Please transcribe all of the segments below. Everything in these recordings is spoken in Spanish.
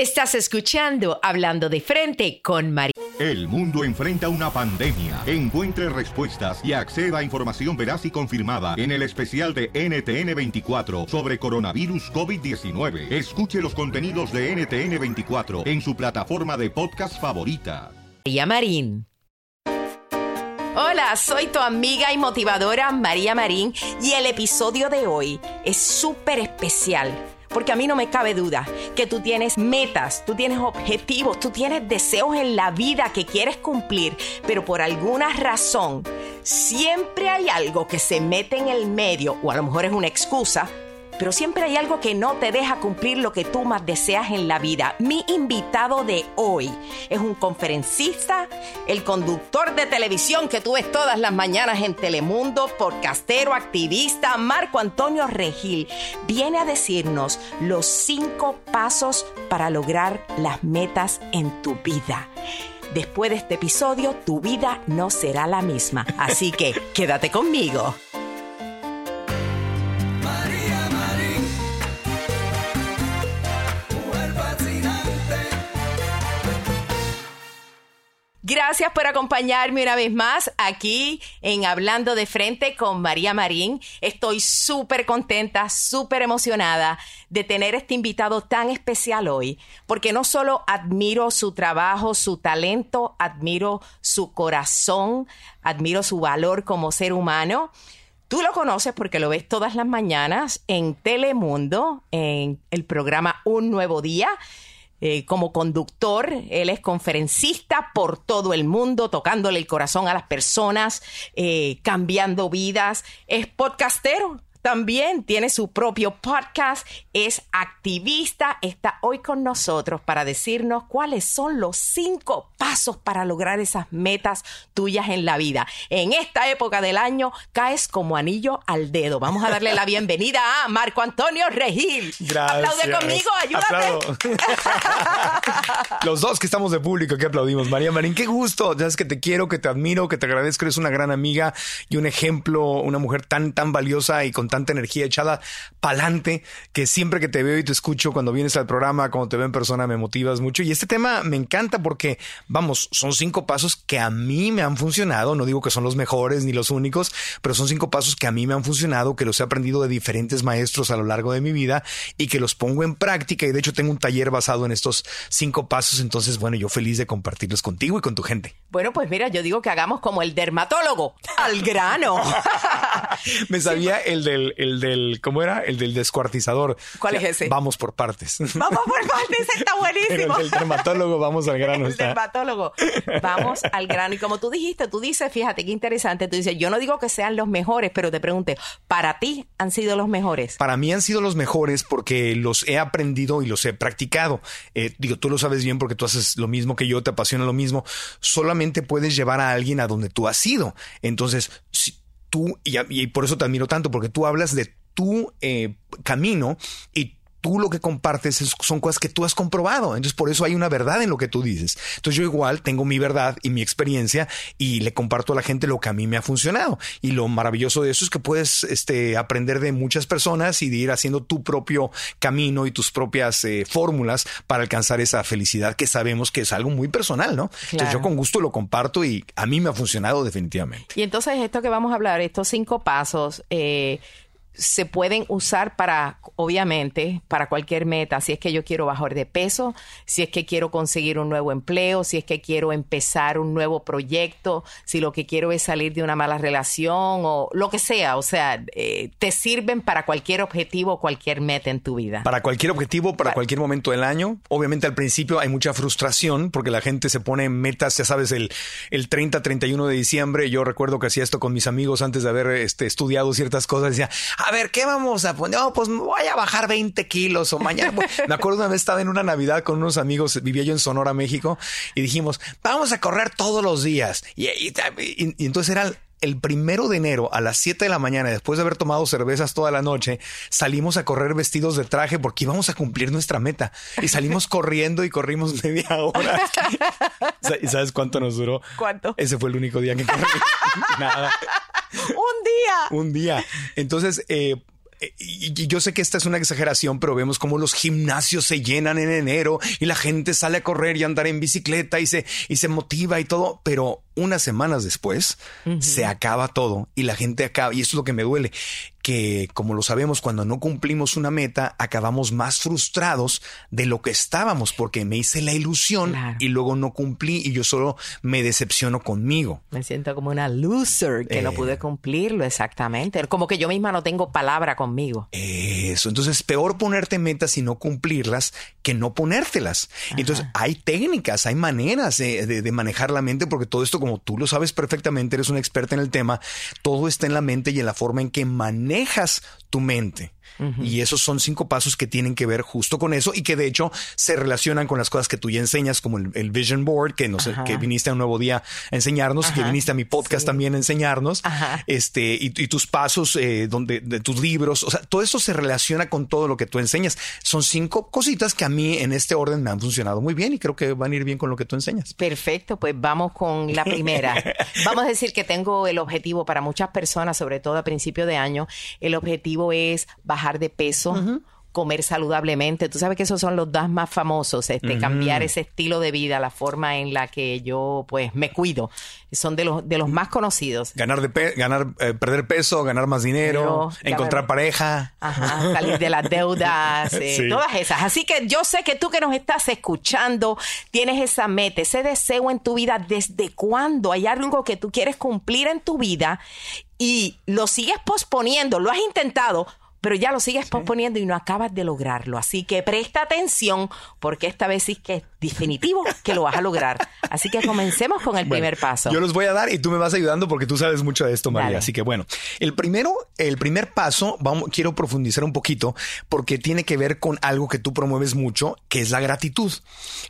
Estás escuchando Hablando de Frente con María. El mundo enfrenta una pandemia. Encuentre respuestas y acceda a información veraz y confirmada en el especial de NTN24 sobre coronavirus COVID-19. Escuche los contenidos de NTN24 en su plataforma de podcast favorita. María Marín. Hola, soy tu amiga y motivadora María Marín y el episodio de hoy es súper especial porque a mí no me cabe duda que tú tienes metas, tú tienes objetivos, tú tienes deseos en la vida que quieres cumplir, pero por alguna razón siempre hay algo que se mete en el medio, o a lo mejor es una excusa, pero siempre hay algo que no te deja cumplir lo que tú más deseas en la vida. Mi invitado de hoy es un conferencista, el conductor de televisión que tú ves todas las mañanas en Telemundo, podcastero, activista, Marco Antonio Regil. Viene a decirnos los cinco pasos para lograr las metas en tu vida. Después de este episodio, tu vida no será la misma. Así que quédate conmigo. Gracias por acompañarme una vez más aquí en Hablando de Frente con María Marín. Estoy súper contenta, súper emocionada de tener este invitado tan especial hoy, porque no solo admiro su trabajo, su talento, admiro su corazón, admiro su valor como ser humano. Tú lo conoces porque lo ves todas las mañanas en Telemundo, en el programa Un Nuevo Día. Eh, como conductor, él es conferencista por todo el mundo, tocándole el corazón a las personas, eh, cambiando vidas, es podcastero, también tiene su propio podcast, es activista, está hoy con nosotros para decirnos cuáles son los cinco pasos para lograr esas metas tuyas en la vida. En esta época del año caes como anillo al dedo. Vamos a darle la bienvenida a Marco Antonio Regil. Gracias. Aplaude conmigo, ayúdate. Los dos que estamos de público que aplaudimos. María Marín, qué gusto. Ya es que te quiero, que te admiro, que te agradezco. Eres una gran amiga y un ejemplo, una mujer tan, tan valiosa y con tanta energía echada pa'lante que siempre que te veo y te escucho cuando vienes al programa, cuando te veo en persona, me motivas mucho. Y este tema me encanta porque, vamos, son cinco pasos que a mí me han funcionado. No digo que son los mejores ni los únicos, pero son cinco pasos que a mí me han funcionado, que los he aprendido de diferentes maestros a lo largo de mi vida y que los pongo en práctica. Y de hecho tengo un taller basado en estos cinco pasos. Entonces, bueno, yo feliz de compartirlos contigo y con tu gente. Bueno, pues mira, yo digo que hagamos como el dermatólogo, al grano. me sabía el del el del, ¿cómo era? El del descuartizador. ¿Cuál es ese? Vamos por partes. Vamos por partes, está buenísimo. el del dermatólogo, vamos al grano. El dermatólogo, vamos al grano. Y como tú dijiste, tú dices, fíjate qué interesante, tú dices, yo no digo que sean los mejores, pero te pregunté, ¿para ti han sido los mejores? Para mí han sido los mejores porque los he aprendido y los he practicado. Eh, digo, tú lo sabes bien porque tú haces lo mismo que yo, te apasiona lo mismo. Solamente puedes llevar a alguien a donde tú has ido. Entonces, si tú, y, por eso te admiro tanto, porque tú hablas de tu eh, camino y tú lo que compartes son cosas que tú has comprobado. Entonces, por eso hay una verdad en lo que tú dices. Entonces, yo igual tengo mi verdad y mi experiencia y le comparto a la gente lo que a mí me ha funcionado. Y lo maravilloso de eso es que puedes este, aprender de muchas personas y de ir haciendo tu propio camino y tus propias eh, fórmulas para alcanzar esa felicidad que sabemos que es algo muy personal, ¿no? Entonces, yo con gusto lo comparto y a mí me ha funcionado definitivamente. Y entonces, esto que vamos a hablar, estos cinco pasos, eh, se pueden usar para, obviamente, para cualquier meta. Si es que yo quiero bajar de peso, si es que quiero conseguir un nuevo empleo, si es que quiero empezar un nuevo proyecto, si lo que quiero es salir de una mala relación o lo que sea. O sea, eh, te sirven para cualquier objetivo o cualquier meta en tu vida. Para cualquier objetivo, para, cualquier momento del año. Obviamente al principio hay mucha frustración porque la gente se pone metas, ya sabes, el, el 30, 31 de diciembre. Yo recuerdo que hacía esto con mis amigos antes de haber este, estudiado ciertas cosas. Decía, a ver, ¿qué vamos a poner? No, pues voy a bajar 20 kilos o mañana. Me acuerdo una vez estaba en una Navidad con unos amigos, vivía yo en Sonora, México, y dijimos, vamos a correr todos los días. Y, entonces era el primero de enero a las 7 de la mañana, después de haber tomado cervezas toda la noche, salimos a correr vestidos de traje porque íbamos a cumplir nuestra meta. Y salimos corriendo y corrimos media hora. ¿Y sabes cuánto nos duró? ¿Cuánto? Ese fue el único día que corrí. Nada. Un día. Un día. Entonces, eh, eh, y yo sé que esta es una exageración, pero vemos cómo los gimnasios se llenan en enero y la gente sale a correr y andar en bicicleta y se, y se motiva y todo, pero unas semanas después se acaba todo y la gente acaba, y eso es lo que me duele, que como lo sabemos, cuando no cumplimos una meta, acabamos más frustrados de lo que estábamos, porque me hice la ilusión y luego no cumplí y yo solo me decepciono conmigo. Me siento como una loser que no pude eh. cumplirlo exactamente, como que yo misma no tengo palabra conmigo. Eso, entonces peor ponerte metas y no cumplirlas que no ponértelas. Entonces hay técnicas, hay maneras de, de manejar la mente, porque todo esto, como tú lo sabes perfectamente, eres una experta en el tema, todo está en la mente y en la forma en que manejas tu mente. Y esos son cinco pasos que tienen que ver justo con eso y que de hecho se relacionan con las cosas que tú ya enseñas, como el, Vision Board, que, no sé, que viniste a un nuevo día a enseñarnos, que viniste a mi podcast también a enseñarnos, este, y, tus pasos eh, donde, de tus libros, o sea, todo eso se relaciona con todo lo que tú enseñas. Son cinco cositas que a mí en este orden me han funcionado muy bien y creo que van a ir bien con lo que tú enseñas. Perfecto, pues vamos con la primera. vamos a decir que tengo el objetivo para muchas personas, sobre todo a principio de año, el objetivo es bajar de peso. comer saludablemente. Tú sabes que esos son los dos más famosos, este, cambiar ese estilo de vida, la forma en la que yo pues me cuido. Son de los, de los más conocidos. Ganar de ganar, eh, perder peso, ganar más dinero, encontrar pareja. salir de las deudas, eh, todas esas. Así que yo sé que tú que nos estás escuchando, tienes esa meta, ese deseo en tu vida, desde cuándo hay algo que tú quieres cumplir en tu vida y lo sigues posponiendo, lo has intentado pero ya lo sigues posponiendo y no acabas de lograrlo. Así que presta atención porque esta vez sí que es definitivo que lo vas a lograr. Así que comencemos con el primer paso. Yo los voy a dar y tú me vas ayudando porque tú sabes mucho de esto, María. Así que bueno, el primero, el primer paso, vamos, quiero profundizar un poquito porque tiene que ver con algo que tú promueves mucho, que es la gratitud.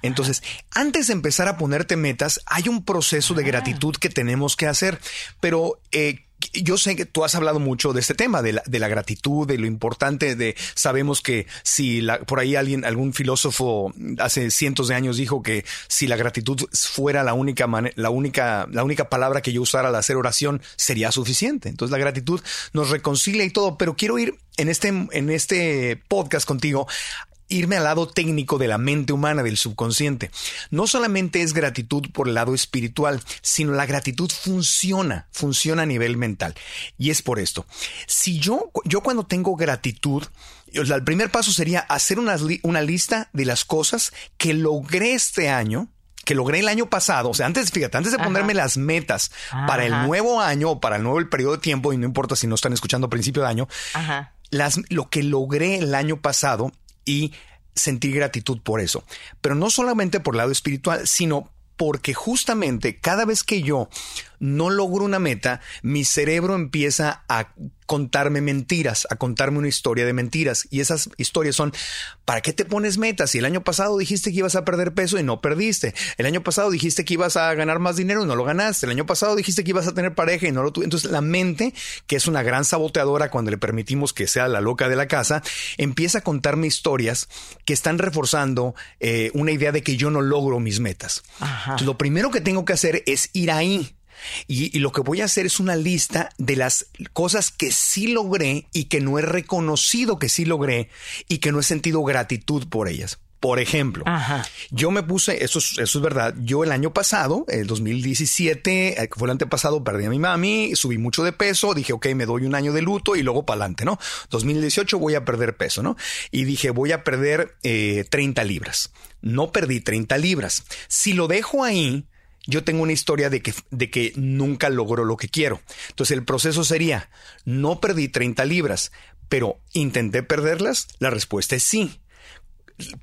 Entonces, antes de empezar a ponerte metas, hay un proceso de ah. gratitud que tenemos que hacer, pero eh, yo sé que tú has hablado mucho de este tema, de la, de la gratitud, de lo importante de, sabemos que si la, por ahí alguien, algún filósofo hace cientos de años dijo que si la gratitud fuera la única, la única, la única palabra que yo usara al hacer oración sería suficiente. Entonces la gratitud nos reconcilia y todo, pero quiero ir en este, en este podcast contigo irme al lado técnico de la mente humana, del subconsciente. No solamente es gratitud por el lado espiritual, sino la gratitud funciona, funciona a nivel mental. Y es por esto. Si yo, yo cuando tengo gratitud, el primer paso sería hacer una, una lista de las cosas que logré este año, que logré el año pasado, o sea, antes, fíjate, antes de ponerme las metas para el nuevo año o para el nuevo periodo de tiempo, y no importa si no están escuchando a principio de año, Las, lo que logré el año pasado y sentir gratitud por eso. Pero no solamente por el lado espiritual, sino porque justamente cada vez que yo no logro una meta, mi cerebro empieza a contarme mentiras, a contarme una historia de mentiras. Y esas historias son, ¿para qué te pones metas? Si el año pasado dijiste que ibas a perder peso y no perdiste. El año pasado dijiste que ibas a ganar más dinero y no lo ganaste. El año pasado dijiste que ibas a tener pareja y no lo tuviste. Entonces la mente, que es una gran saboteadora cuando le permitimos que sea la loca de la casa, empieza a contarme historias que están reforzando eh, una idea de que yo no logro mis metas. lo primero que tengo que hacer es ir ahí y, lo que voy a hacer es una lista de las cosas que sí logré y que no he reconocido que sí logré y que no he sentido gratitud por ellas. Por ejemplo, yo me puse, eso es, eso es verdad, yo el año pasado, el 2017, eh, que fue el antepasado, perdí a mi mami, subí mucho de peso, dije, ok, me doy un año de luto y luego para adelante, ¿no? 2018 voy a perder peso, ¿no? Y dije, voy a perder 30 eh, libras. No perdí 30 libras. Si lo dejo ahí, yo tengo una historia de que, de que nunca logro lo que quiero. Entonces el proceso sería, no perdí 30 libras, pero intenté perderlas. La respuesta es sí.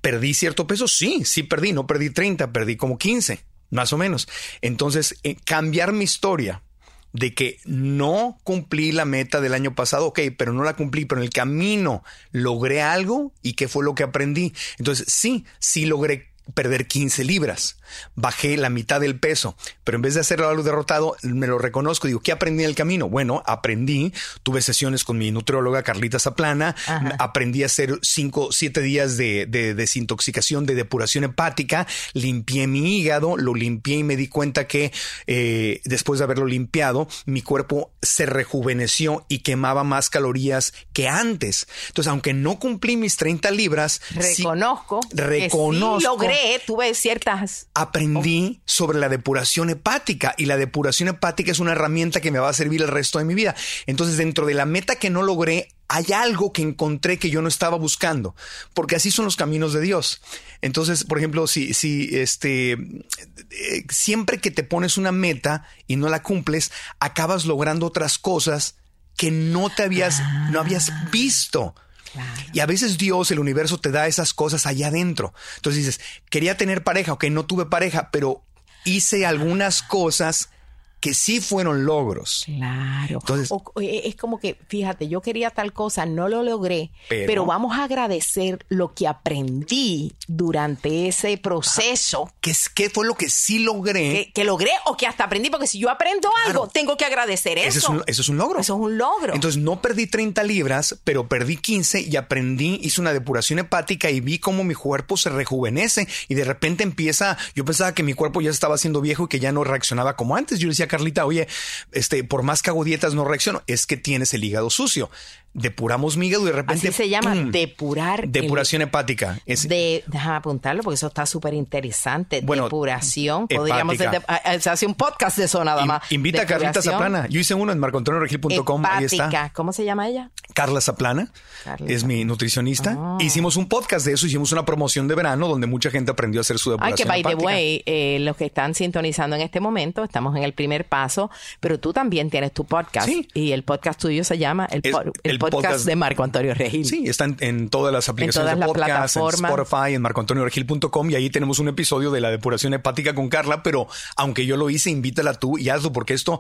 ¿Perdí cierto peso? Sí, sí perdí. No perdí 30, perdí como 15, más o menos. Entonces, eh, cambiar mi historia de que no cumplí la meta del año pasado, ok, pero no la cumplí, pero en el camino logré algo y qué fue lo que aprendí. Entonces, sí, sí logré perder 15 libras. Bajé la mitad del peso, pero en vez de hacerlo algo derrotado, me lo reconozco. Digo, ¿qué aprendí en el camino? Bueno, aprendí, tuve sesiones con mi nutrióloga Carlita Zaplana, aprendí a hacer 5, 7 días de, desintoxicación, de depuración hepática, limpié mi hígado, lo limpié y me di cuenta que eh, después de haberlo limpiado, mi cuerpo se rejuveneció y quemaba más calorías que antes. Entonces, aunque no cumplí mis 30 libras, reconozco, reconozco tuve ciertas... Aprendí sobre la depuración hepática y la depuración hepática es una herramienta que me va a servir el resto de mi vida. Entonces, dentro de la meta que no logré, hay algo que encontré que yo no estaba buscando, porque así son los caminos de Dios. Entonces, por ejemplo, si, si este, eh, siempre que te pones una meta y no la cumples, acabas logrando otras cosas que no te habías, no habías visto. Y a veces Dios, el universo, te da esas cosas allá adentro. Entonces dices, quería tener pareja, ok, no tuve pareja, pero hice algunas cosas que sí fueron logros. Claro. Entonces, es como que, fíjate, yo quería tal cosa, no lo logré, pero, vamos a agradecer lo que aprendí durante ese proceso. ¿Qué, qué fue lo que sí logré? Que, logré o que hasta aprendí, porque si yo aprendo algo, tengo que agradecer eso. Eso es, un, logro. Eso es un logro. Entonces, no perdí 30 libras, pero perdí 15 y aprendí, hice una depuración hepática y vi cómo mi cuerpo se rejuvenece y de repente empieza, yo pensaba que mi cuerpo ya estaba siendo viejo y que ya no reaccionaba como antes. Yo decía, Carlita, oye, este, por más que hago dietas no reacciono, es que tienes el hígado sucio. Depuramos mi hígado y de repente. Así se llama depurar. Depuración hepática. de, déjame apuntarlo porque eso está súper interesante. depuración. Podríamos hacer, hace un podcast de eso nada más. invita a Carlita Zaplana. Yo hice uno en marcoantonioregil.com. Ahí está. ¿Cómo se llama ella? Carla Zaplana. Es mi nutricionista. Ah. Hicimos un podcast de eso. Hicimos una promoción de verano donde mucha gente aprendió a hacer su depuración. Ay, que by the way, eh, los que están sintonizando en este momento, estamos en el primer paso, pero tú también tienes tu podcast. Y el podcast tuyo se llama El, el podcast, de Marco Antonio Regil. Sí, están en todas las aplicaciones de podcast, en Spotify, en marcoantonioregil.com y ahí tenemos un episodio de la depuración hepática con Carla, pero aunque yo lo hice, invítala tú y hazlo porque esto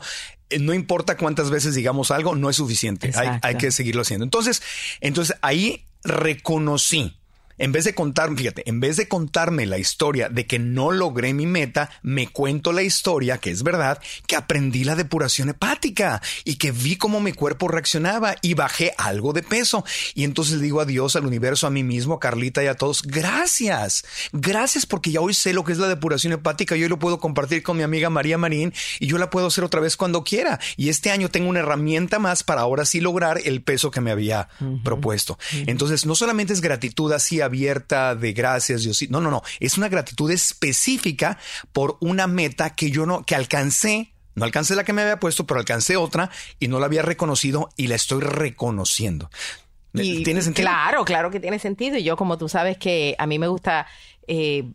eh, no importa cuántas veces digamos algo, no es suficiente. Hay, hay, que seguirlo haciendo. Entonces, entonces ahí reconocí en vez de contarme, fíjate, en vez de contarme la historia de que no logré mi meta, me cuento la historia, que es verdad, que aprendí la depuración hepática y que vi cómo mi cuerpo reaccionaba y bajé algo de peso. Y entonces digo a Dios, al universo, a mí mismo, a Carlita y a todos, gracias. Gracias porque ya hoy sé lo que es la depuración hepática y hoy lo puedo compartir con mi amiga María Marín y yo la puedo hacer otra vez cuando quiera. Y este año tengo una herramienta más para ahora sí lograr el peso que me había propuesto. Entonces, no solamente es gratitud así abierta de gracias, Dios. No, no, no. Es una gratitud específica por una meta que yo no, que alcancé. No alcancé la que me había puesto, pero alcancé otra y no la había reconocido y la estoy reconociendo. ¿Tiene sentido? Claro, claro que tiene sentido. Y yo, como tú sabes que a mí me gusta eh,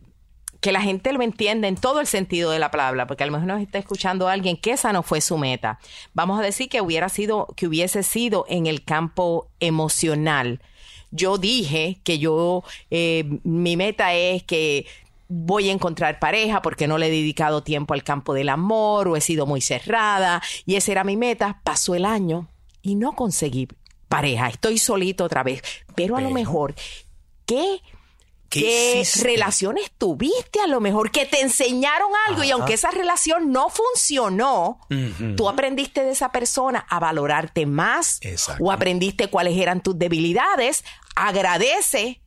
que la gente lo entienda en todo el sentido de la palabra, porque a lo mejor nos está escuchando alguien que esa no fue su meta. Vamos a decir que hubiera sido, que hubiese sido en el campo emocional yo dije que yo, eh, mi meta es que voy a encontrar pareja porque no le he dedicado tiempo al campo del amor o he sido muy cerrada y esa era mi meta. Pasó el año y no conseguí pareja. Estoy solito otra vez. Pero a lo mejor, ¿qué ¿Qué, relaciones tuviste a lo mejor que te enseñaron algo y aunque esa relación no funcionó, tú aprendiste de esa persona a valorarte más o aprendiste cuáles eran tus debilidades, agradece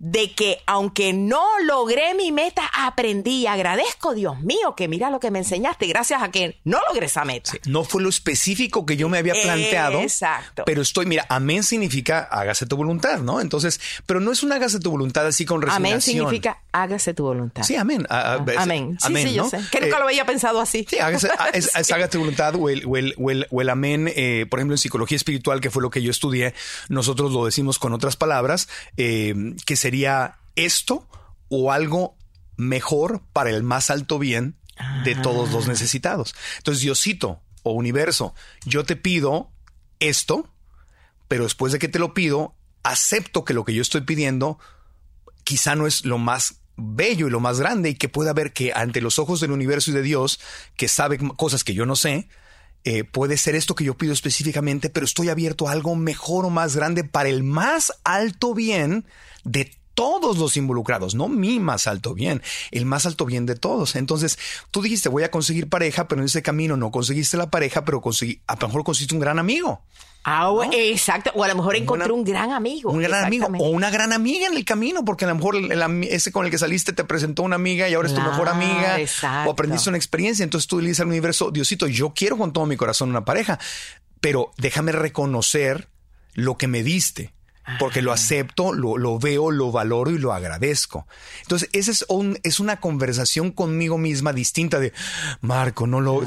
de que aunque no logré mi meta, aprendí y agradezco, Dios mío, que mira lo que me enseñaste gracias a que no logré esa meta. no fue lo específico que yo me había planteado. Exacto. Pero estoy, mira, amén significa hágase tu voluntad, ¿no? Entonces, pero no es un hágase tu voluntad así con resignación. Amén significa hágase tu voluntad. Sí, amén. amén. Sí, sí, yo sé. Que nunca lo había pensado así. Sí, hágase, es, hágase tu voluntad o el, o el, amén, eh, por ejemplo, en psicología espiritual, que fue lo que yo estudié, nosotros lo decimos con otras palabras, eh, que sería esto o algo mejor para el más alto bien de todos los ah. necesitados. Entonces, Diosito o universo, yo te pido esto, pero después de que te lo pido, acepto que lo que yo estoy pidiendo quizá no es lo más bello y lo más grande y que pueda ver que ante los ojos del universo y de Dios, que sabe cosas que yo no sé, eh, puede ser esto que yo pido específicamente, pero estoy abierto a algo mejor o más grande para el más alto bien de todos los involucrados, no mi más alto bien, el más alto bien de todos. Entonces, tú dijiste, voy a conseguir pareja, pero en ese camino no conseguiste la pareja, pero conseguí, a lo mejor conseguiste un gran amigo. Ah, exacto. O a lo mejor encontré un gran amigo. Un gran amigo. O una gran amiga en el camino, porque a lo mejor ese con el que saliste te presentó una amiga y ahora es tu mejor amiga. O aprendiste una experiencia. Entonces tú le dices al universo, Diosito, yo quiero con todo mi corazón una pareja, pero déjame reconocer lo que me diste porque lo acepto, lo, veo, lo valoro y lo agradezco. Entonces, esa es, es una conversación conmigo misma distinta de, Marco, no lo...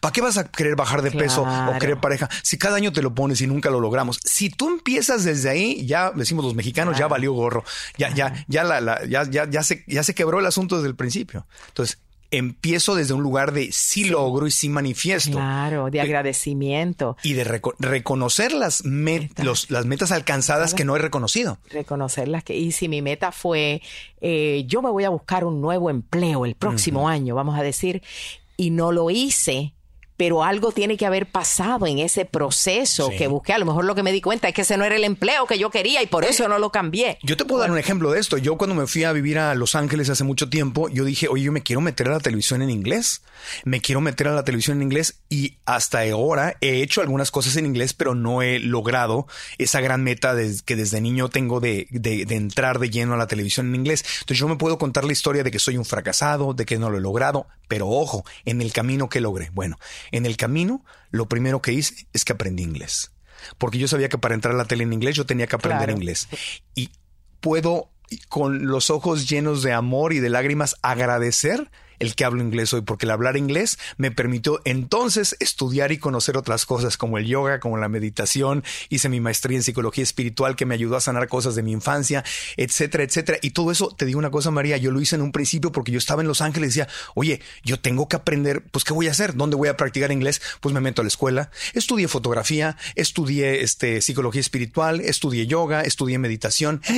¿Para qué vas a querer bajar de peso o querer pareja si cada año te lo pones y nunca lo logramos? Si tú empiezas desde ahí, ya decimos los mexicanos, ya valió gorro, ya, ya, ya, la, ya, ya, ya, se, ya se quebró el asunto desde el principio. Entonces, empiezo desde un lugar de sí, logro y sí manifiesto. Claro, de agradecimiento. Y de reconocer las, las metas alcanzadas que no he reconocido. Reconocerlas que, y si mi meta fue, eh, yo me voy a buscar un nuevo empleo el próximo año, vamos a decir, y no lo hice, pero algo tiene que haber pasado en ese proceso que busqué. A lo mejor lo que me di cuenta es que ese no era el empleo que yo quería y por eso no lo cambié. Yo te puedo dar un ejemplo de esto. Yo cuando me fui a vivir a Los Ángeles hace mucho tiempo, yo dije, oye, yo me quiero meter a la televisión en inglés. Me quiero meter a la televisión en inglés y hasta ahora he hecho algunas cosas en inglés, pero no he logrado esa gran meta que desde niño tengo de, de entrar de lleno a la televisión en inglés. Entonces yo me puedo contar la historia de que soy un fracasado, de que no lo he logrado, pero ojo, en el camino que logré. Bueno, en el camino, lo primero que hice es que aprendí inglés. Porque yo sabía que para entrar a la tele en inglés yo tenía que aprender inglés. Y puedo, con los ojos llenos de amor y de lágrimas, agradecer el que hablo inglés hoy, porque el hablar inglés me permitió entonces estudiar y conocer otras cosas como el yoga, como la meditación, hice mi maestría en psicología espiritual que me ayudó a sanar cosas de mi infancia, etcétera, etcétera. Y todo eso, te digo una cosa, María, yo lo hice en un principio porque yo estaba en Los Ángeles y decía, oye, yo tengo que aprender, pues, ¿qué voy a hacer? ¿Dónde voy a practicar inglés? Pues me meto a la escuela, estudié fotografía, estudié este, psicología espiritual, estudié yoga, estudié meditación.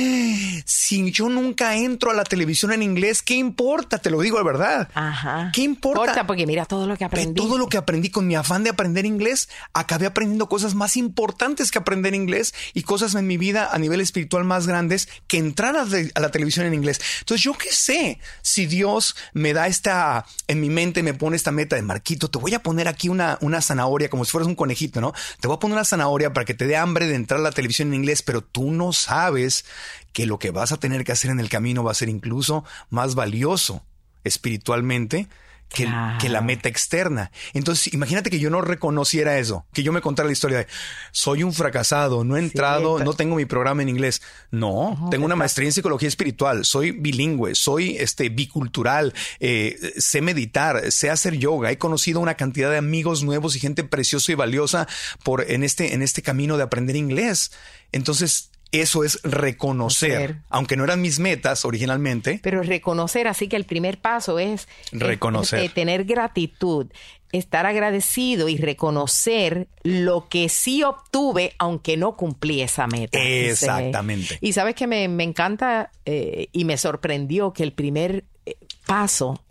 Si yo nunca entro a la televisión en inglés, ¿qué importa? Te lo digo de verdad. Ajá. ¿Qué importa? porque mira todo lo que aprendí. todo lo que aprendí con mi afán de aprender inglés, acabé aprendiendo cosas más importantes que aprender inglés y cosas en mi vida a nivel espiritual más grandes que entrar a, la televisión en inglés. Entonces, yo qué sé si Dios me da esta, en mi mente me pone esta meta de Marquito, te voy a poner aquí una, una zanahoria como si fueras un conejito, ¿no? Te voy a poner una zanahoria para que te dé hambre de entrar a la televisión en inglés, pero tú no sabes que lo que vas a tener que hacer en el camino va a ser incluso más valioso espiritualmente que, que, la meta externa. Entonces, imagínate que yo no reconociera eso, que yo me contara la historia de soy un fracasado, no he entrado, no tengo mi programa en inglés. No, tengo una maestría en psicología espiritual, soy bilingüe, soy este bicultural, eh, sé meditar, sé hacer yoga, he conocido una cantidad de amigos nuevos y gente preciosa y valiosa por en este en este camino de aprender inglés. Entonces, eso es reconocer, aunque no eran mis metas originalmente. Pero reconocer, así que el primer paso es reconocer, tener gratitud, estar agradecido y reconocer lo que sí obtuve, aunque no cumplí esa meta. Exactamente. Y sabes que me, encanta eh, y me sorprendió que el primer eh, paso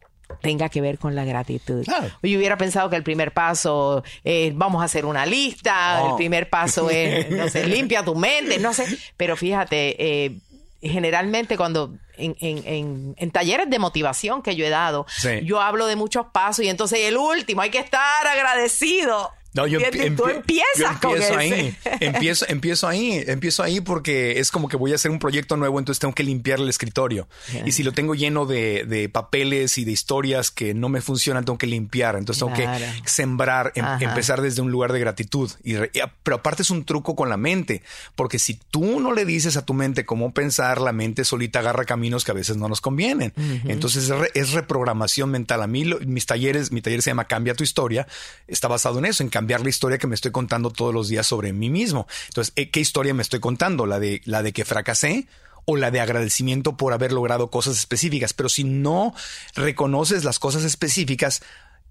tenga que ver con la gratitud. Yo hubiera pensado que el primer paso es vamos a hacer una lista, el primer paso es, no sé, limpia tu mente, no sé, pero fíjate, eh, generalmente cuando en, en, en, talleres de motivación que yo he dado, yo hablo de muchos pasos y entonces el último hay que estar agradecido no, yo, tú empiezas empiezo ahí. empiezo, empiezo ahí. Empiezo ahí porque es como que voy a hacer un proyecto nuevo, entonces tengo que limpiar el escritorio. Y si lo tengo lleno de, de, papeles y de historias que no me funcionan, tengo que limpiar. Entonces tengo que sembrar, em, empezar desde un lugar de gratitud. Y, pero aparte es un truco con la mente, porque si tú no le dices a tu mente cómo pensar, la mente solita agarra caminos que a veces no nos convienen. Entonces es, reprogramación mental. A mí mis talleres, mi taller se llama Cambia tu historia, está basado en eso, en cambiar cambiar la historia que me estoy contando todos los días sobre mí mismo. Entonces, ¿qué historia me estoy contando? ¿La de, la de que fracasé? o la de agradecimiento por haber logrado cosas específicas. Pero si no reconoces las cosas específicas,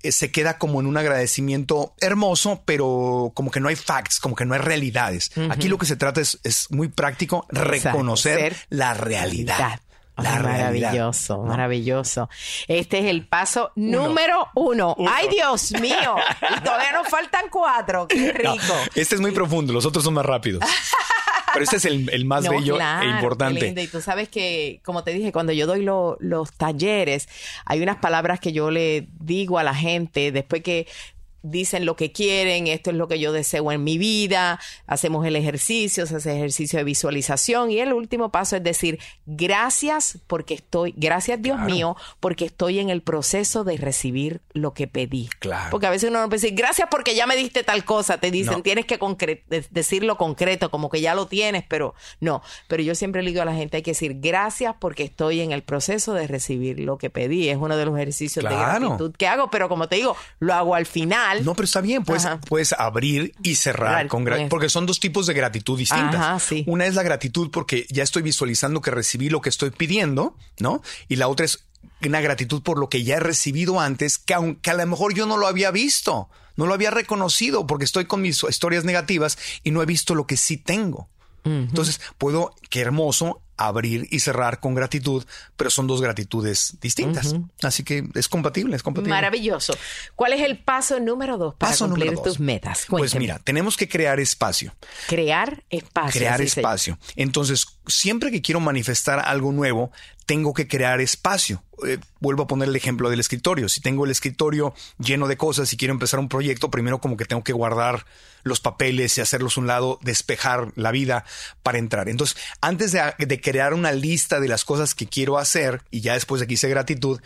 eh, se queda como en un agradecimiento hermoso, pero como que no hay facts, como que no hay realidades. Aquí lo que se trata es, es muy práctico, reconocer la realidad maravilloso, maravilloso. Este es el paso número uno. ¡Ay, Dios mío! Y todavía nos faltan cuatro. ¡Qué rico! este es muy profundo, los otros son más rápidos. pero este es el, más bello e importante. Y tú sabes que, como te dije, cuando yo doy los talleres, hay unas palabras que yo le digo a la gente después que dicen lo que quieren, esto es lo que yo deseo en mi vida, hacemos el ejercicio, se hace ejercicio de visualización y el último paso es decir, gracias porque estoy, gracias Dios mío, porque estoy en el proceso de recibir lo que pedí. Claro. Porque a veces uno no puede decir, gracias porque ya me diste tal cosa, te dicen, tienes que decirlo concreto, como que ya lo tienes, pero no, pero yo siempre le digo a la gente, hay que decir, gracias porque estoy en el proceso de recibir lo que pedí, es uno de los ejercicios de gratitud que hago, pero como te digo, lo hago al final no, pero está bien, puedes, puedes abrir y cerrar con gratitud, porque son dos tipos de gratitud distintas. Una es la gratitud porque ya estoy visualizando que recibí lo que estoy pidiendo, ¿no? Y la otra es una gratitud por lo que ya he recibido antes, que aunque a lo mejor yo no lo había visto, no lo había reconocido porque estoy con mis historias negativas y no he visto lo que sí tengo. Entonces puedo, qué hermoso, abrir y cerrar con gratitud, pero son dos gratitudes distintas. Así que es compatible, es compatible. Maravilloso. ¿Cuál es el paso número dos para cumplir tus metas? Pues mira, tenemos que crear espacio. Crear espacio. Crear espacio. Entonces, siempre que quiero manifestar algo nuevo, tengo que crear espacio. Eh, vuelvo a poner el ejemplo del escritorio. Si tengo el escritorio lleno de cosas y quiero empezar un proyecto, primero como que tengo que guardar los papeles y hacerlos a un lado, despejar la vida para entrar. Entonces, antes de, de crear una lista de las cosas que quiero hacer, y ya después de que hice gratitud,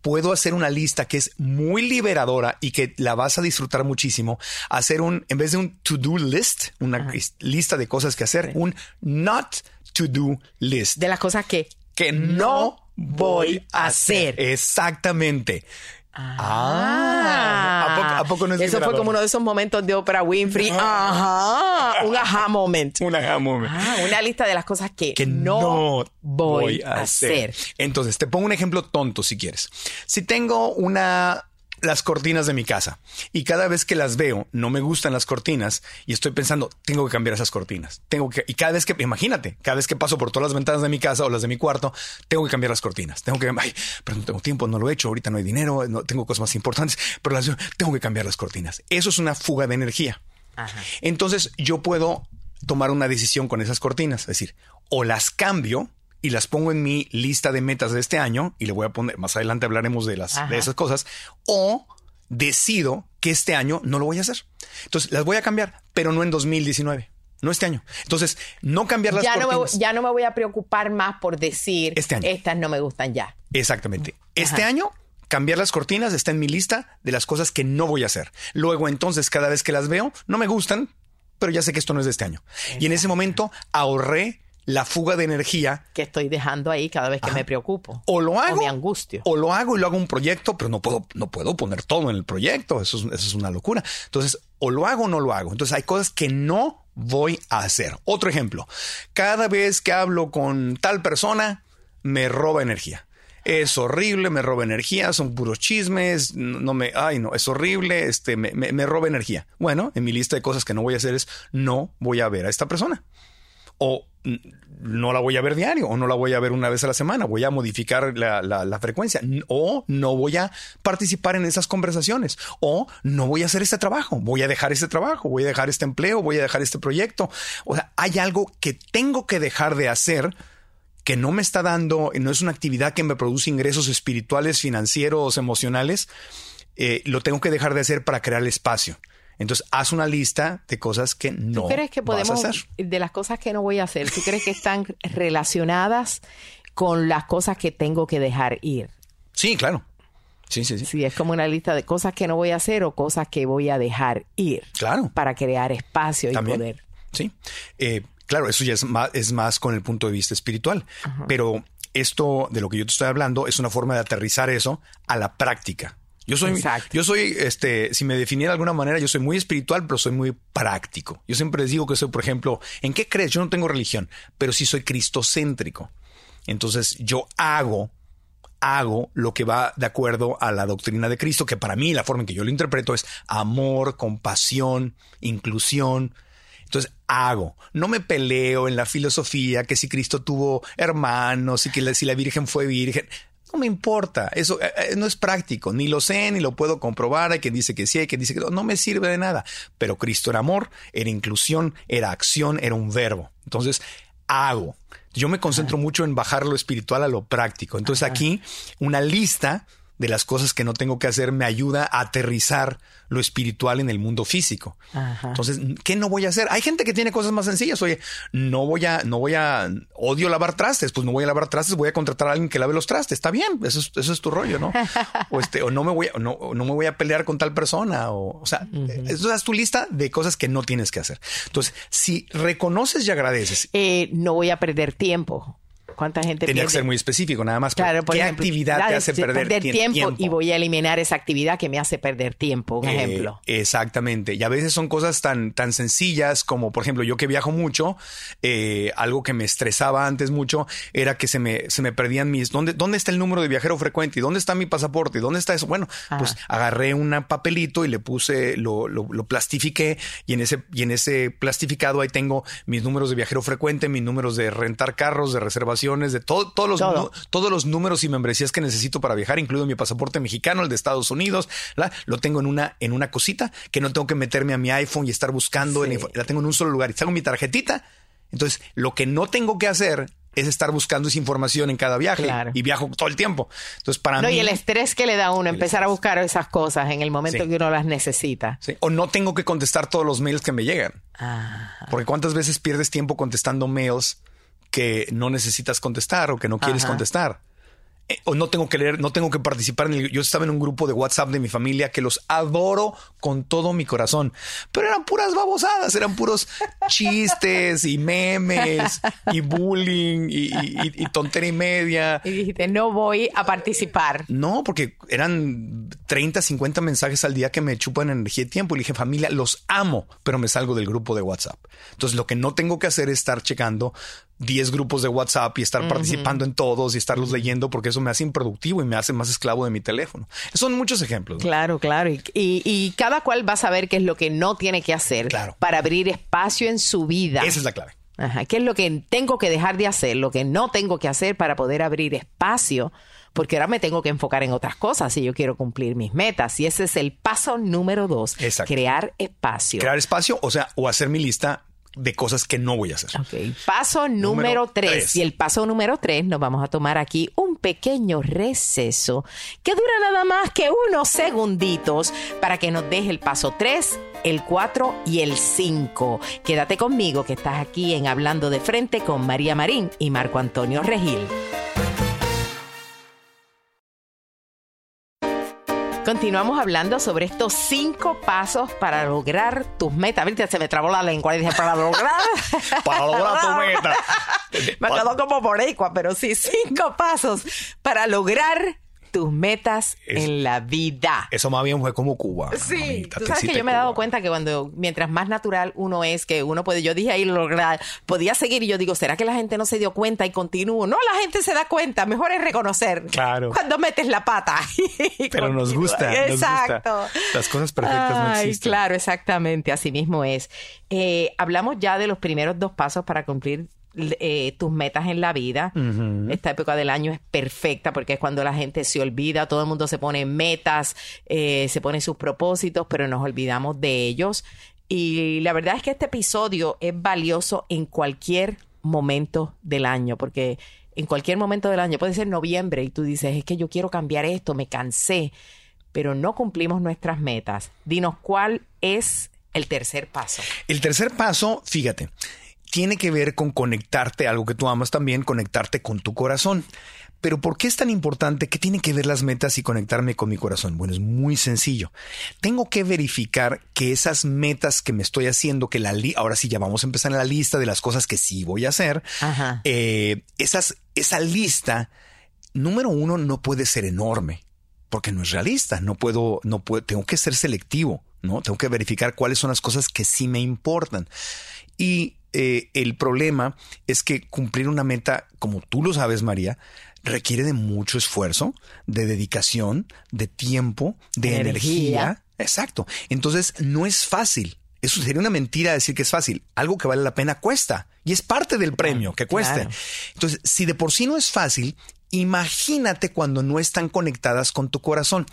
puedo hacer una lista que es muy liberadora y que la vas a disfrutar muchísimo. Hacer un, en vez de un to-do list, una lista de cosas que hacer, un not to-do list. De las cosas que, que no voy a hacer. Exactamente. Ah, ¿A, poco, no es Eso fue como uno de esos momentos de Oprah Winfrey. Ajá. Un aha moment. Un aha moment. Ah, una lista de las cosas que, no, voy, a hacer. Entonces, te pongo un ejemplo tonto si quieres. Si tengo una las cortinas de mi casa. Y cada vez que las veo, no me gustan las cortinas y estoy pensando, tengo que cambiar esas cortinas. Tengo que, y cada vez que, imagínate, cada vez que paso por todas las ventanas de mi casa o las de mi cuarto, tengo que cambiar las cortinas. Tengo que, ay, pero no tengo tiempo, no lo he hecho, ahorita no hay dinero, no tengo cosas más importantes, pero las, tengo que cambiar las cortinas. Eso es una fuga de energía. Entonces yo puedo tomar una decisión con esas cortinas, es decir, o las cambio y las pongo en mi lista de metas de este año y le voy a poner, más adelante hablaremos de, las, de esas cosas, o decido que este año no lo voy a hacer. Entonces las voy a cambiar, pero no en 2019. No este año. Entonces, no cambiar las ya No me, ya no me voy a preocupar más por decir este año. estas no me gustan ya. Exactamente. Este año cambiar las cortinas está en mi lista de las cosas que no voy a hacer. Luego, entonces, cada vez que las veo, no me gustan, pero ya sé que esto no es de este año. Y en ese momento ahorré la fuga de energía que estoy dejando ahí cada vez que me preocupo o lo hago o me angustio. o lo hago y lo hago un proyecto pero no puedo no puedo poner todo en el proyecto. Eso es, eso es una locura. Entonces o lo hago o no lo hago. Entonces hay cosas que no voy a hacer. Otro ejemplo cada vez que hablo con tal persona me roba energía. Es horrible, me roba energía, son puros chismes, no me, ay no, es horrible, este, me, me, me roba energía. Bueno, en mi lista de cosas que no voy a hacer es no voy a ver a esta persona. O no la voy a ver diario o no la voy a ver una vez a la semana, voy a modificar la, frecuencia o no voy a participar en esas conversaciones o no voy a hacer este trabajo, voy a dejar este trabajo, voy a dejar este empleo, voy a dejar este proyecto. O sea, hay algo que tengo que dejar de hacer que no me está dando, no es una actividad que me produce ingresos espirituales, financieros, emocionales, eh, lo tengo que dejar de hacer para crear el espacio. Entonces, haz una lista de cosas que no ¿Tú crees que podemos, hacer? De las cosas que no voy a hacer, ¿tú crees que están relacionadas con las cosas que tengo que dejar ir? Sí, claro. Sí, sí, sí. Sí, es como una lista de cosas que no voy a hacer o cosas que voy a dejar ir. Claro. Para crear espacio y poder. Sí. Eh, claro, eso ya es más, es más con el punto de vista espiritual. Pero esto de lo que yo te estoy hablando es una forma de aterrizar eso a la práctica. Yo soy, yo soy, este, si me definiera de alguna manera, yo soy muy espiritual, pero soy muy práctico. Yo siempre les digo que soy, por ejemplo, ¿en qué crees? Yo no tengo religión, pero sí soy cristocéntrico. Entonces yo hago, hago lo que va de acuerdo a la doctrina de Cristo, que para mí la forma en que yo lo interpreto es amor, compasión, inclusión. Entonces hago, no me peleo en la filosofía que si Cristo tuvo hermanos y que si la Virgen fue virgen No me importa, eso eh, eh, no es práctico, ni lo sé, ni lo puedo comprobar. Hay quien dice que sí, hay quien dice que no, no me sirve de nada. Pero Cristo era amor, era inclusión, era acción, era un verbo. Entonces, hago. Yo me concentro mucho en bajar lo espiritual a lo práctico. Entonces, aquí una lista de las cosas que no tengo que hacer me ayuda a aterrizar lo espiritual en el mundo físico. Entonces, ¿qué no voy a hacer? Hay gente que tiene cosas más sencillas. Oye, no voy a, no voy a, odio lavar trastes, pues no voy a lavar trastes, voy a contratar a alguien que lave los trastes. Está bien, eso es, eso es tu rollo, ¿no? o este, o no me voy a, no, no me voy a pelear con tal persona. O, o sea, eso es tu lista de cosas que no tienes que hacer. Entonces, si reconoces y agradeces. Eh, no voy a perder tiempo. ¿Cuánta gente Tenía que ser muy específico, nada más. Claro, ¿Qué actividad te hace perder, tiempo, Y voy a eliminar esa actividad que me hace perder tiempo, un eh, ejemplo. Exactamente. Y a veces son cosas tan, tan sencillas como, por ejemplo, yo que viajo mucho, eh, algo que me estresaba antes mucho era que se me, se me perdían mis... ¿dónde, ¿Dónde está el número de viajero frecuente? ¿Y dónde está mi pasaporte? ¿Y dónde está eso? Bueno, pues agarré un papelito y le puse, lo, lo, plastifiqué y en, ese, y en ese plastificado ahí tengo mis números de viajero frecuente, mis números de rentar carros, de reservación de todo, todos, los, todos los números y membresías que necesito para viajar, incluido mi pasaporte mexicano, el de Estados Unidos, lo tengo en una, en una cosita que no tengo que meterme a mi iPhone y estar buscando, la tengo en un solo lugar y tengo mi tarjetita. Entonces, lo que no tengo que hacer es estar buscando esa información en cada viaje y viajo todo el tiempo. Entonces, para no, Y el estrés que le da a uno empezar a buscar esas cosas en el momento que uno las necesita. O no tengo que contestar todos los mails que me llegan. Porque cuántas veces pierdes tiempo contestando mails que no necesitas contestar o que no quieres contestar. Eh, o no tengo que leer, no tengo que participar en el, Yo estaba en un grupo de WhatsApp de mi familia que los adoro con todo mi corazón, pero eran puras babosadas, eran puros chistes y memes y bullying y, y, tontería y media. Y dijiste, no voy a participar. No, porque eran 30, 50 mensajes al día que me chupan energía y tiempo. Y dije, familia, los amo, pero me salgo del grupo de WhatsApp. Entonces lo que no tengo que hacer es estar checando 10 grupos de WhatsApp y estar participando en todos y estarlos leyendo porque eso me hace improductivo y me hace más esclavo de mi teléfono. Son muchos ejemplos. Claro, claro. Y, cada cual va a saber qué es lo que no tiene que hacer para abrir espacio en su vida. Esa es la clave. Ajá. ¿Qué es lo que tengo que dejar de hacer? Lo que no tengo que hacer para poder abrir espacio. Porque ahora me tengo que enfocar en otras cosas si yo quiero cumplir mis metas. Y ese es el paso número dos. Crear espacio. Crear espacio, o sea, o hacer mi lista de cosas que no voy a hacer. Okay. Paso número, tres. Y el paso número tres nos vamos a tomar aquí un pequeño receso que dura nada más que unos segunditos para que nos deje el paso tres, el cuatro y el cinco. Quédate conmigo que estás aquí en Hablando de Frente con María Marín y Marco Antonio Regil. Continuamos hablando sobre estos cinco pasos para lograr tus metas. Viste, se me trabó la lengua y dije, para lograr. para lograr tu meta. me quedó como por pero sí, cinco pasos para lograr tus metas en la vida. Eso más bien fue como Cuba. Sí, tú sabes que yo me he dado cuenta que cuando mientras más natural uno es, que uno puede, yo dije ahí lograr, podía seguir y yo digo, ¿será que la gente no se dio cuenta y continúo? No, la gente se da cuenta, mejor es reconocer. Claro. Cuando metes la pata. Pero nos gusta. Exacto. Las cosas perfectas no existen. Claro, exactamente, así mismo es. Eh, hablamos ya de los primeros dos pasos para cumplir eh, tus metas en la vida. Esta época del año es perfecta porque es cuando la gente se olvida, todo el mundo se pone metas, eh, se pone sus propósitos, pero nos olvidamos de ellos. Y la verdad es que este episodio es valioso en cualquier momento del año, porque en cualquier momento del año, puede ser noviembre, y tú dices, es que yo quiero cambiar esto, me cansé, pero no cumplimos nuestras metas. Dinos cuál es el tercer paso. El tercer paso, fíjate, tiene que ver con conectarte, algo que tú amas también, conectarte con tu corazón. Pero ¿por qué es tan importante? ¿Qué tienen que ver las metas y conectarme con mi corazón? Bueno, es muy sencillo. Tengo que verificar que esas metas que me estoy haciendo, que la ahora sí ya vamos a empezar en la lista de las cosas que sí voy a hacer, eh, esas, esa lista, número uno, no puede ser enorme porque no es realista. No puedo, no puedo, tengo que ser selectivo, ¿no? Tengo que verificar cuáles son las cosas que sí me importan. Y eh, el problema es que cumplir una meta, como tú lo sabes, María, requiere de mucho esfuerzo, de dedicación, de tiempo, de energía. Exacto. Entonces, no es fácil. Eso sería una mentira decir que es fácil. Algo que vale la pena cuesta. Y es parte del premio que cueste. Entonces, si de por sí no es fácil, Imagínate cuando no están conectadas con tu corazón.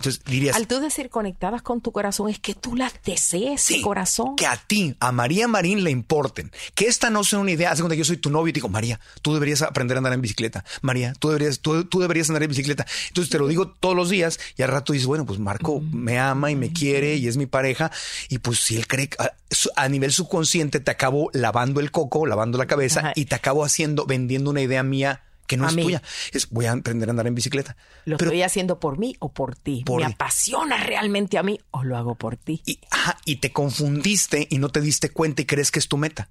Entonces dirías. Al tú decir conectadas con tu corazón, es que tú las desees, sí, corazón. Que a ti, a María Marín, le importen. Que esta no sea una idea. Hace cuando yo soy tu novio y te digo, María, tú deberías aprender a andar en bicicleta. María, tú deberías, tú, deberías andar en bicicleta. Entonces te lo digo todos los días y al rato dices, bueno, pues Marco me ama y me quiere y es mi pareja. Y pues si él cree a, a nivel subconsciente te acabo lavando el coco, lavando la cabeza y te acabo haciendo, vendiendo una idea mía que no es tuya. Es voy a aprender a andar en bicicleta. ¿Lo estoy haciendo por mí o por ti? ¿Me apasiona realmente a mí o lo hago por ti? Y, y te confundiste y no te diste cuenta y crees que es tu meta.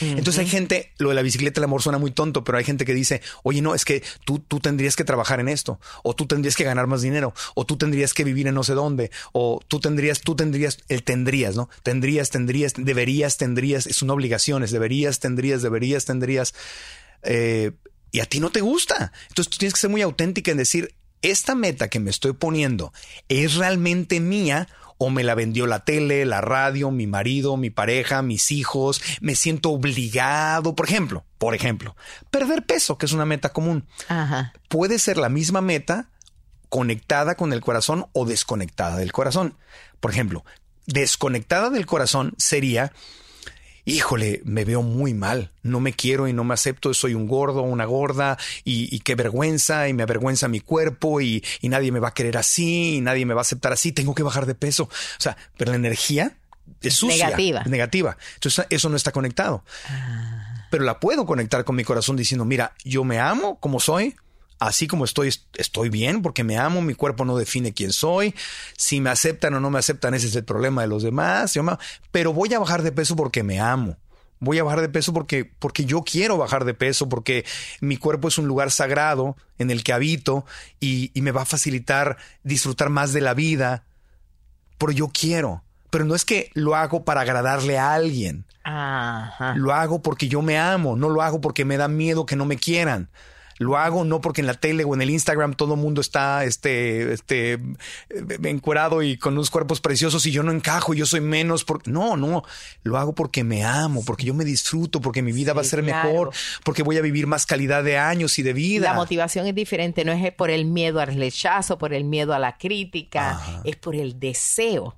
Entonces hay gente, lo de la bicicleta, el amor suena muy tonto, pero hay gente que dice, oye, no, es que tú, tú tendrías que trabajar en esto, o tú tendrías que ganar más dinero, o tú tendrías que vivir en no sé dónde, o tú tendrías, tú tendrías, el tendrías, ¿no? Tendrías, tendrías, deberías, tendrías, es una obligación, es deberías, tendrías, deberías, tendrías. Eh, y a ti no te gusta. Entonces tú tienes que ser muy auténtica en decir, esta meta que me estoy poniendo es realmente mía o me la vendió la tele, la radio, mi marido, mi pareja, mis hijos, me siento obligado, por ejemplo, por ejemplo, perder peso, que es una meta común. Puede ser la misma meta conectada con el corazón o desconectada del corazón. Por ejemplo, desconectada del corazón sería híjole, me veo muy mal, no me quiero y no me acepto, soy un gordo, una gorda y, qué vergüenza y me avergüenza mi cuerpo y, nadie me va a querer así y nadie me va a aceptar así, tengo que bajar de peso. O sea, pero la energía es sucia, negativa. negativa. Entonces eso no está conectado. Ah. Pero la puedo conectar con mi corazón diciendo, mira, yo me amo como soy, así como estoy, estoy bien porque me amo, mi cuerpo no define quién soy, si me aceptan o no me aceptan, ese es el problema de los demás, pero voy a bajar de peso porque me amo. Voy a bajar de peso porque, porque yo quiero bajar de peso, porque mi cuerpo es un lugar sagrado en el que habito y, me va a facilitar disfrutar más de la vida. Pero yo quiero. Pero no es que lo hago para agradarle a alguien. Lo hago porque yo me amo, no lo hago porque me da miedo que no me quieran. Lo hago no porque en la tele o en el Instagram todo el mundo está este, este, encuerado y con unos cuerpos preciosos y yo no encajo y yo soy menos. Por... No, no. Lo hago porque me amo, porque yo me disfruto, porque mi vida va a ser mejor, porque voy a vivir más calidad de años y de vida. La motivación es diferente. No es por el miedo al rechazo, por el miedo a la crítica. Es por el deseo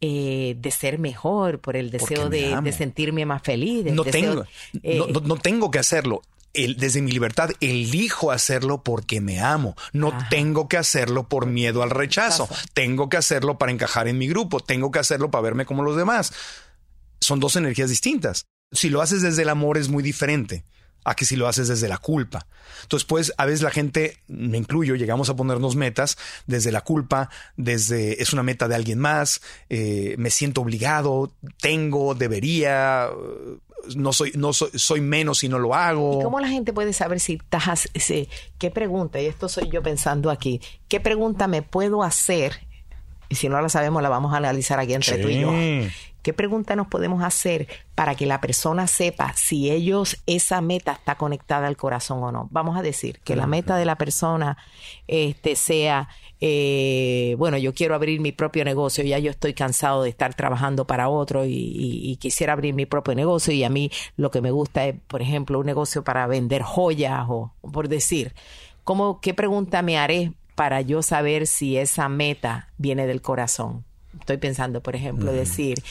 eh, de ser mejor, por el deseo de, sentirme más feliz. No, tengo, eh, no tengo que hacerlo desde mi libertad elijo hacerlo porque me amo. No tengo que hacerlo por miedo al rechazo. Tengo que hacerlo para encajar en mi grupo. Tengo que hacerlo para verme como los demás. Son dos energías distintas. Si lo haces desde el amor es muy diferente a que si lo haces desde la culpa. Entonces, pues, a veces la gente, me incluyo, llegamos a ponernos metas desde la culpa, desde es una meta de alguien más, eh, me siento obligado, tengo, debería, no soy, no soy, soy menos si no lo hago. ¿Y cómo la gente puede saber si estás, qué pregunta, y esto soy yo pensando aquí, qué pregunta me puedo hacer? Y si no la sabemos, la vamos a analizar aquí entre tú y yo. ¿Qué pregunta nos podemos hacer para que la persona sepa si ellos, esa meta está conectada al corazón o no? Vamos a decir que la meta de la persona este, sea, eh, bueno, yo quiero abrir mi propio negocio, ya yo estoy cansado de estar trabajando para otro y, quisiera abrir mi propio negocio y a mí lo que me gusta es, por ejemplo, un negocio para vender joyas o por decir, ¿cómo, ¿qué pregunta me haré para yo saber si esa meta viene del corazón? Estoy pensando, por ejemplo, decir,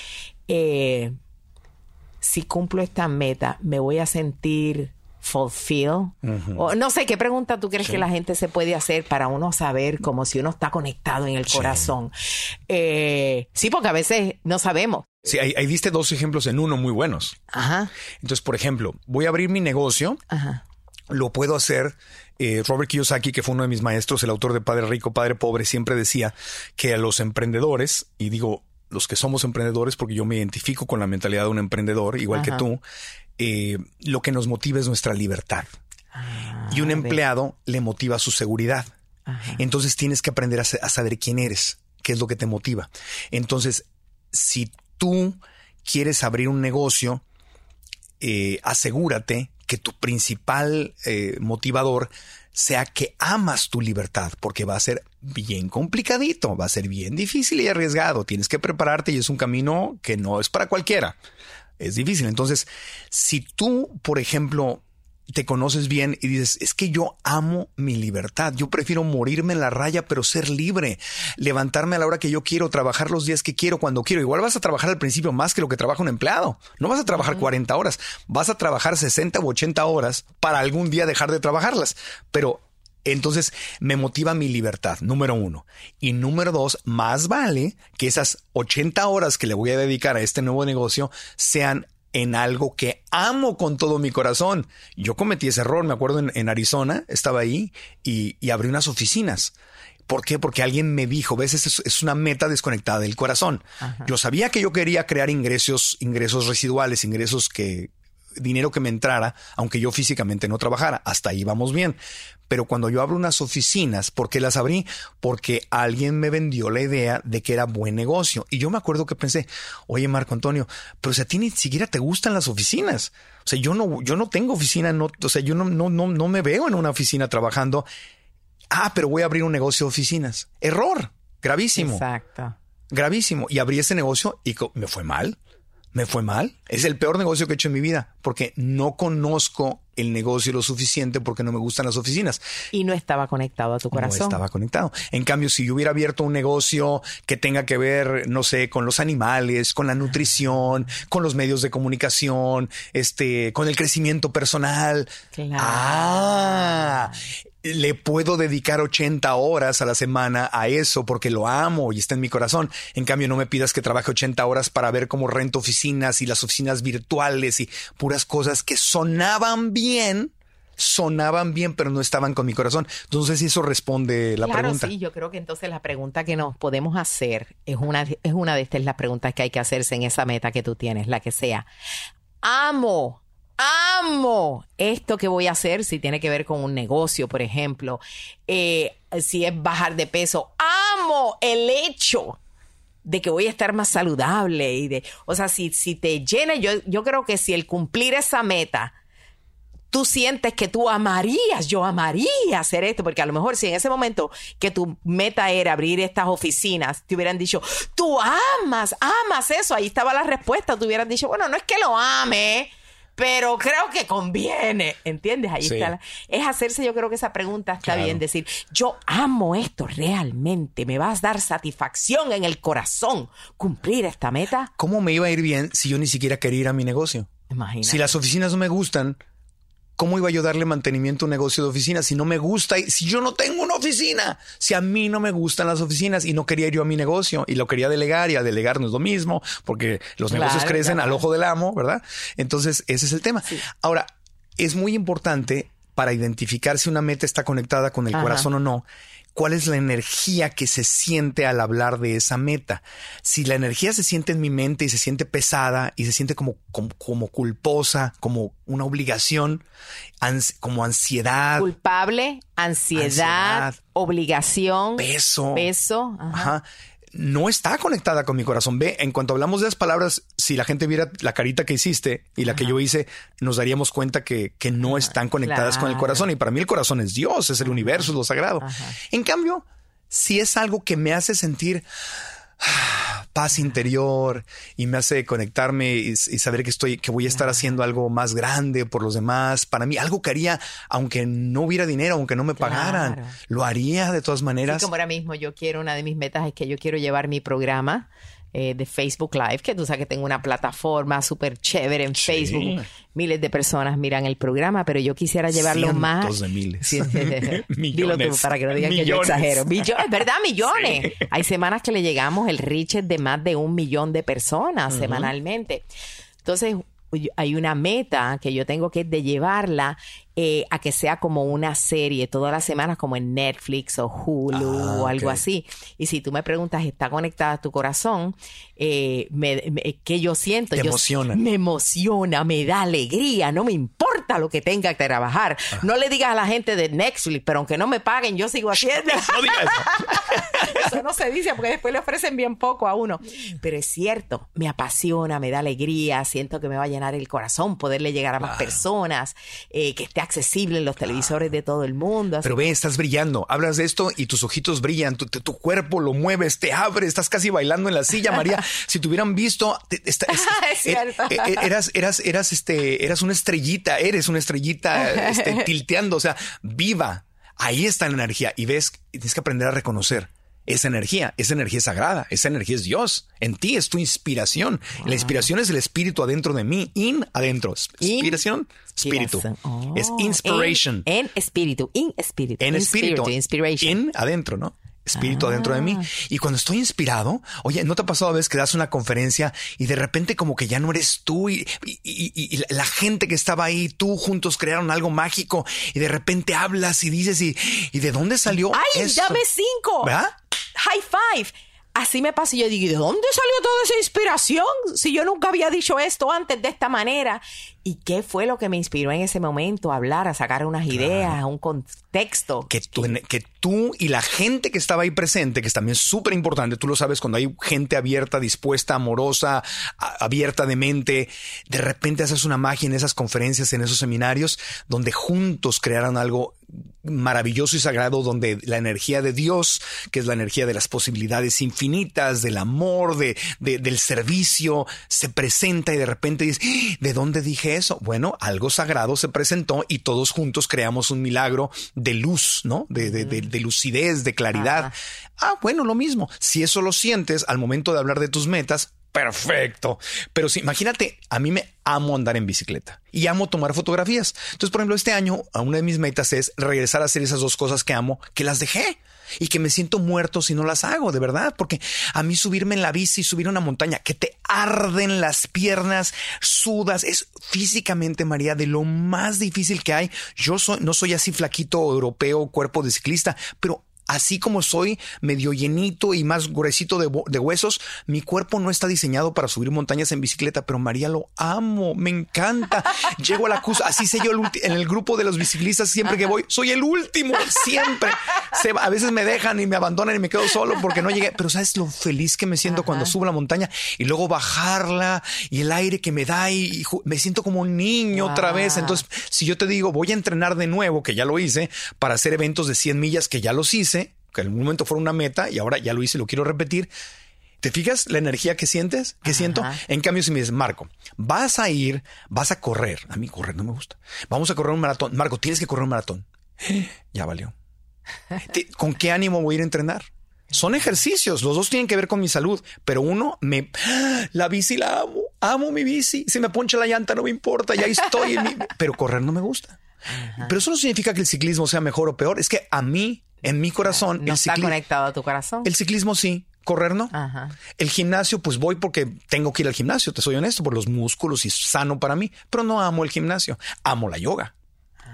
eh, si cumplo esta meta, me voy a sentir fulfill? o, no sé, ¿qué pregunta tú crees que la gente se puede hacer para uno saber como si uno está conectado en el corazón? Eh, sí, porque a veces no sabemos. Sí, ahí, ahí, diste dos ejemplos en uno muy buenos. Ajá. Entonces, por ejemplo, voy a abrir mi negocio. Ajá. Lo puedo hacer eh, Robert Kiyosaki, que fue uno de mis maestros, el autor de Padre Rico, Padre Pobre, siempre decía que a los emprendedores, y digo los que somos emprendedores porque yo me identifico con la mentalidad de un emprendedor, igual que tú, eh, lo que nos motiva es nuestra libertad. Ah, y un empleado le motiva su seguridad. Entonces tienes que aprender a, saber quién eres, qué es lo que te motiva. Entonces, si tú quieres abrir un negocio, eh, asegúrate que tu principal eh, motivador sea que amas tu libertad, porque va a ser bien complicadito, va a ser bien difícil y arriesgado. Tienes que prepararte y es un camino que no es para cualquiera. Es difícil. Entonces, si tú, por ejemplo, te conoces bien y dices, es que yo amo mi libertad, yo prefiero morirme en la raya, pero ser libre, levantarme a la hora que yo quiero, trabajar los días que quiero, cuando quiero. Igual vas a trabajar al principio más que lo que trabaja un empleado. No vas a trabajar 40 horas, vas a trabajar 60 u 80 horas para algún día dejar de trabajarlas. Pero entonces me motiva mi libertad, número uno. Y número dos, más vale que esas 80 horas que le voy a dedicar a este nuevo negocio sean en algo que amo con todo mi corazón. Yo cometí ese error, me acuerdo en, Arizona, estaba ahí y, abrí unas oficinas. ¿Por qué? Porque alguien me dijo, ves, es, es una meta desconectada del corazón. Yo sabía que yo quería crear ingresos, ingresos residuales, ingresos que, dinero que me entrara, aunque yo físicamente no trabajara. Hasta ahí vamos bien. Pero cuando yo abro unas oficinas, ¿por qué las abrí? Porque alguien me vendió la idea de que era buen negocio. Y yo me acuerdo que pensé, oye Marco Antonio, pero si a ti ni siquiera te gustan las oficinas. O sea, yo no, yo no tengo oficina, no, o sea, yo no, no, no, no me veo en una oficina trabajando. Ah, pero voy a abrir un negocio de oficinas. Error. Gravísimo. Exacto. Gravísimo. Y abrí ese negocio y me fue mal me fue mal. Es el peor negocio que he hecho en mi vida porque no conozco el negocio lo suficiente porque no me gustan las oficinas. Y no estaba conectado a tu corazón. No estaba conectado. En cambio, si yo hubiera abierto un negocio que tenga que ver, no sé, con los animales, con la nutrición, con los medios de comunicación, este, con el crecimiento personal. Claro. Ah, le puedo dedicar 80 horas a la semana a eso porque lo amo y está en mi corazón. En cambio, no me pidas que trabaje 80 horas para ver cómo rento oficinas y las oficinas virtuales y puras cosas que sonaban bien, sonaban bien, pero no estaban con mi corazón. Entonces, si eso responde la claro, pregunta. Sí, yo creo que entonces la pregunta que nos podemos hacer es una, es una de estas las preguntas que hay que hacerse en esa meta que tú tienes, la que sea. Amo amo esto que voy a hacer, si tiene que ver con un negocio, por ejemplo, eh, si es bajar de peso, amo el hecho de que voy a estar más saludable y de, o sea, si, si te llena, yo, yo creo que si el cumplir esa meta, tú sientes que tú amarías, yo amaría hacer esto, porque a lo mejor si en ese momento que tu meta era abrir estas oficinas, te hubieran dicho, tú amas, amas eso, ahí estaba la respuesta, tú hubieras dicho, bueno, no es que lo ame, pero creo que conviene, ¿entiendes? Ahí está. es hacerse, yo creo que esa pregunta está bien, decir, yo amo esto realmente, me vas a dar satisfacción en el corazón cumplir esta meta. ¿Cómo me iba a ir bien si yo ni siquiera quería ir a mi negocio? Imagínate. Si las oficinas no me gustan, ¿Cómo iba yo a darle mantenimiento a un negocio de oficina si no me gusta? Si yo no tengo una oficina, si a mí no me gustan las oficinas y no quería ir yo a mi negocio y lo quería delegar y a delegar no es lo mismo porque los negocios crecen al ojo del amo, ¿verdad? Entonces, ese es el tema. Ahora, es muy importante para identificar si una meta está conectada con el corazón o no cuál es la energía que se siente al hablar de esa meta. Si la energía se siente en mi mente y se siente pesada y se siente como, como, culposa, como una obligación, como ansiedad. Culpable, ansiedad, obligación. Peso. Peso. Ajá no está conectada con mi corazón. Ve, en cuanto hablamos de las palabras, si la gente viera la carita que hiciste y la que yo hice, nos daríamos cuenta que, que no están conectadas con el corazón. Y para mí el corazón es Dios, es el universo, es lo sagrado. En cambio, si es algo que me hace sentir paz interior y me hace conectarme y, saber que estoy, que voy a estar haciendo algo más grande por los demás. Para mí, algo que haría, aunque no hubiera dinero, aunque no me pagaran, lo haría de todas maneras. como ahora mismo yo quiero, una de mis metas es que yo quiero llevar mi programa eh, de Facebook Live, que tú sabes que tengo una plataforma súper chévere en Facebook. Miles de personas miran el programa, pero yo quisiera llevarlo Cientos más. de miles. Dilo tú para que no digan que yo exagero. Millones, ¿verdad? Millones. Hay semanas que le llegamos el reach de más de un millón de personas semanalmente. Entonces, hay una meta que yo tengo que es de llevarla eh, a que sea como una serie todas las semanas como en Netflix o Hulu ah, o algo así. Y si tú me preguntas, ¿está conectada a tu corazón? Eh, me, ¿Qué yo siento? Te emociona. Me emociona, me da alegría, no me importa lo que tenga que trabajar. No le digas a la gente de Netflix, pero aunque no me paguen, yo sigo haciendo. no digas eso. eso no se dice porque después le ofrecen bien poco a uno. Pero es cierto, me apasiona, me da alegría, siento que me va a llenar el corazón poderle llegar a más personas, eh, que esté accesible en los televisores de todo el mundo. Pero ve, estás brillando, hablas de esto y tus ojitos brillan, tu, cuerpo lo mueves, te abre, estás casi bailando en la silla, María. si te hubieran visto, es, cierto. Eh, eh, eras, eras, eras, este, eras una estrellita, eres una estrellita este, tilteando, o sea, viva. Ahí está la energía y ves, tienes que aprender a reconocer esa energía, esa energía es sagrada, esa energía es Dios. En ti es tu inspiración. La inspiración es el espíritu adentro de mí, in adentro. Inspiración, espíritu. es oh, inspiration. En, espíritu, in espíritu. En espíritu. Inspiration. In adentro, ¿no? Espíritu dentro de mí. Ah. Y cuando estoy inspirado, oye, ¿no te ha pasado a veces que das una conferencia y de repente como que ya no eres tú y, la gente que estaba ahí, tú juntos crearon algo mágico y de repente hablas y dices y, de dónde salió? ¡Ay, dame cinco! ¿Verdad? High five así me pasa y yo digo, ¿de dónde salió toda esa inspiración? Si yo nunca había dicho esto antes de esta manera. ¿Y qué fue lo que me inspiró en ese momento a hablar, a sacar unas ideas, un contexto? Que tú, que tú y la gente que estaba ahí presente, que es también súper importante, tú lo sabes, cuando hay gente abierta, dispuesta, amorosa, abierta de mente, de repente haces una magia en esas conferencias, en esos seminarios, donde juntos crearon algo maravilloso y sagrado donde la energía de Dios, que es la energía de las posibilidades infinitas, del amor, de, del servicio, se presenta y de repente dice, ¡Ah! ¿de dónde dije eso? Bueno, algo sagrado se presentó y todos juntos creamos un milagro de luz, ¿no? De, de, lucidez, de claridad. Ah, bueno, lo mismo. Si eso lo sientes al momento de hablar de tus metas, perfecto. Pero si imagínate, a mí me amo andar en bicicleta y amo tomar fotografías. Entonces, por ejemplo, este año, una de mis metas es regresar a hacer esas dos cosas que amo, que las dejé y que me siento muerto si no las hago, de verdad, porque a mí subirme en la bici, subir una montaña, que te arden las piernas, sudas, es físicamente, María, de lo más difícil que hay. Yo soy, no soy así flaquito europeo, cuerpo de ciclista, pero así como soy medio llenito y más gruesito de, huesos, mi cuerpo no está diseñado para subir montañas en bicicleta, pero María lo amo, me encanta. Llego a la cruz, así sé yo en el grupo de los biciclistas siempre que voy, soy el último, siempre. a veces me dejan y me abandonan y me quedo solo porque no llegué, pero sabes lo feliz que me siento cuando subo la montaña y luego bajarla y el aire que me da y, me siento como un niño otra vez. Entonces, si yo te digo, voy a entrenar de nuevo, que ya lo hice, para hacer eventos de 100 millas, que ya los hice, que en un momento fue una meta y ahora ya lo hice, lo quiero repetir. ¿Te fijas la energía que sientes? ¿Qué siento? En cambio, si me dices, Marco, vas a ir, vas a correr. A mí correr no me gusta. Vamos a correr un maratón. Marco, tienes que correr un maratón. Ya valió. ¿Con qué ánimo voy a ir a entrenar? Son ejercicios, los dos tienen que ver con mi salud, pero uno me... La bici la amo, amo mi bici, si me poncha la llanta no me importa, ya estoy, en mi... pero correr no me gusta. Pero eso no significa que el ciclismo sea mejor o peor, es que a mí en mi corazón. No está conectado a tu corazón. El ciclismo sí, correr no. El gimnasio, pues voy porque tengo que ir al gimnasio, te soy honesto, por los músculos y es sano para mí, pero no amo el gimnasio, amo la yoga.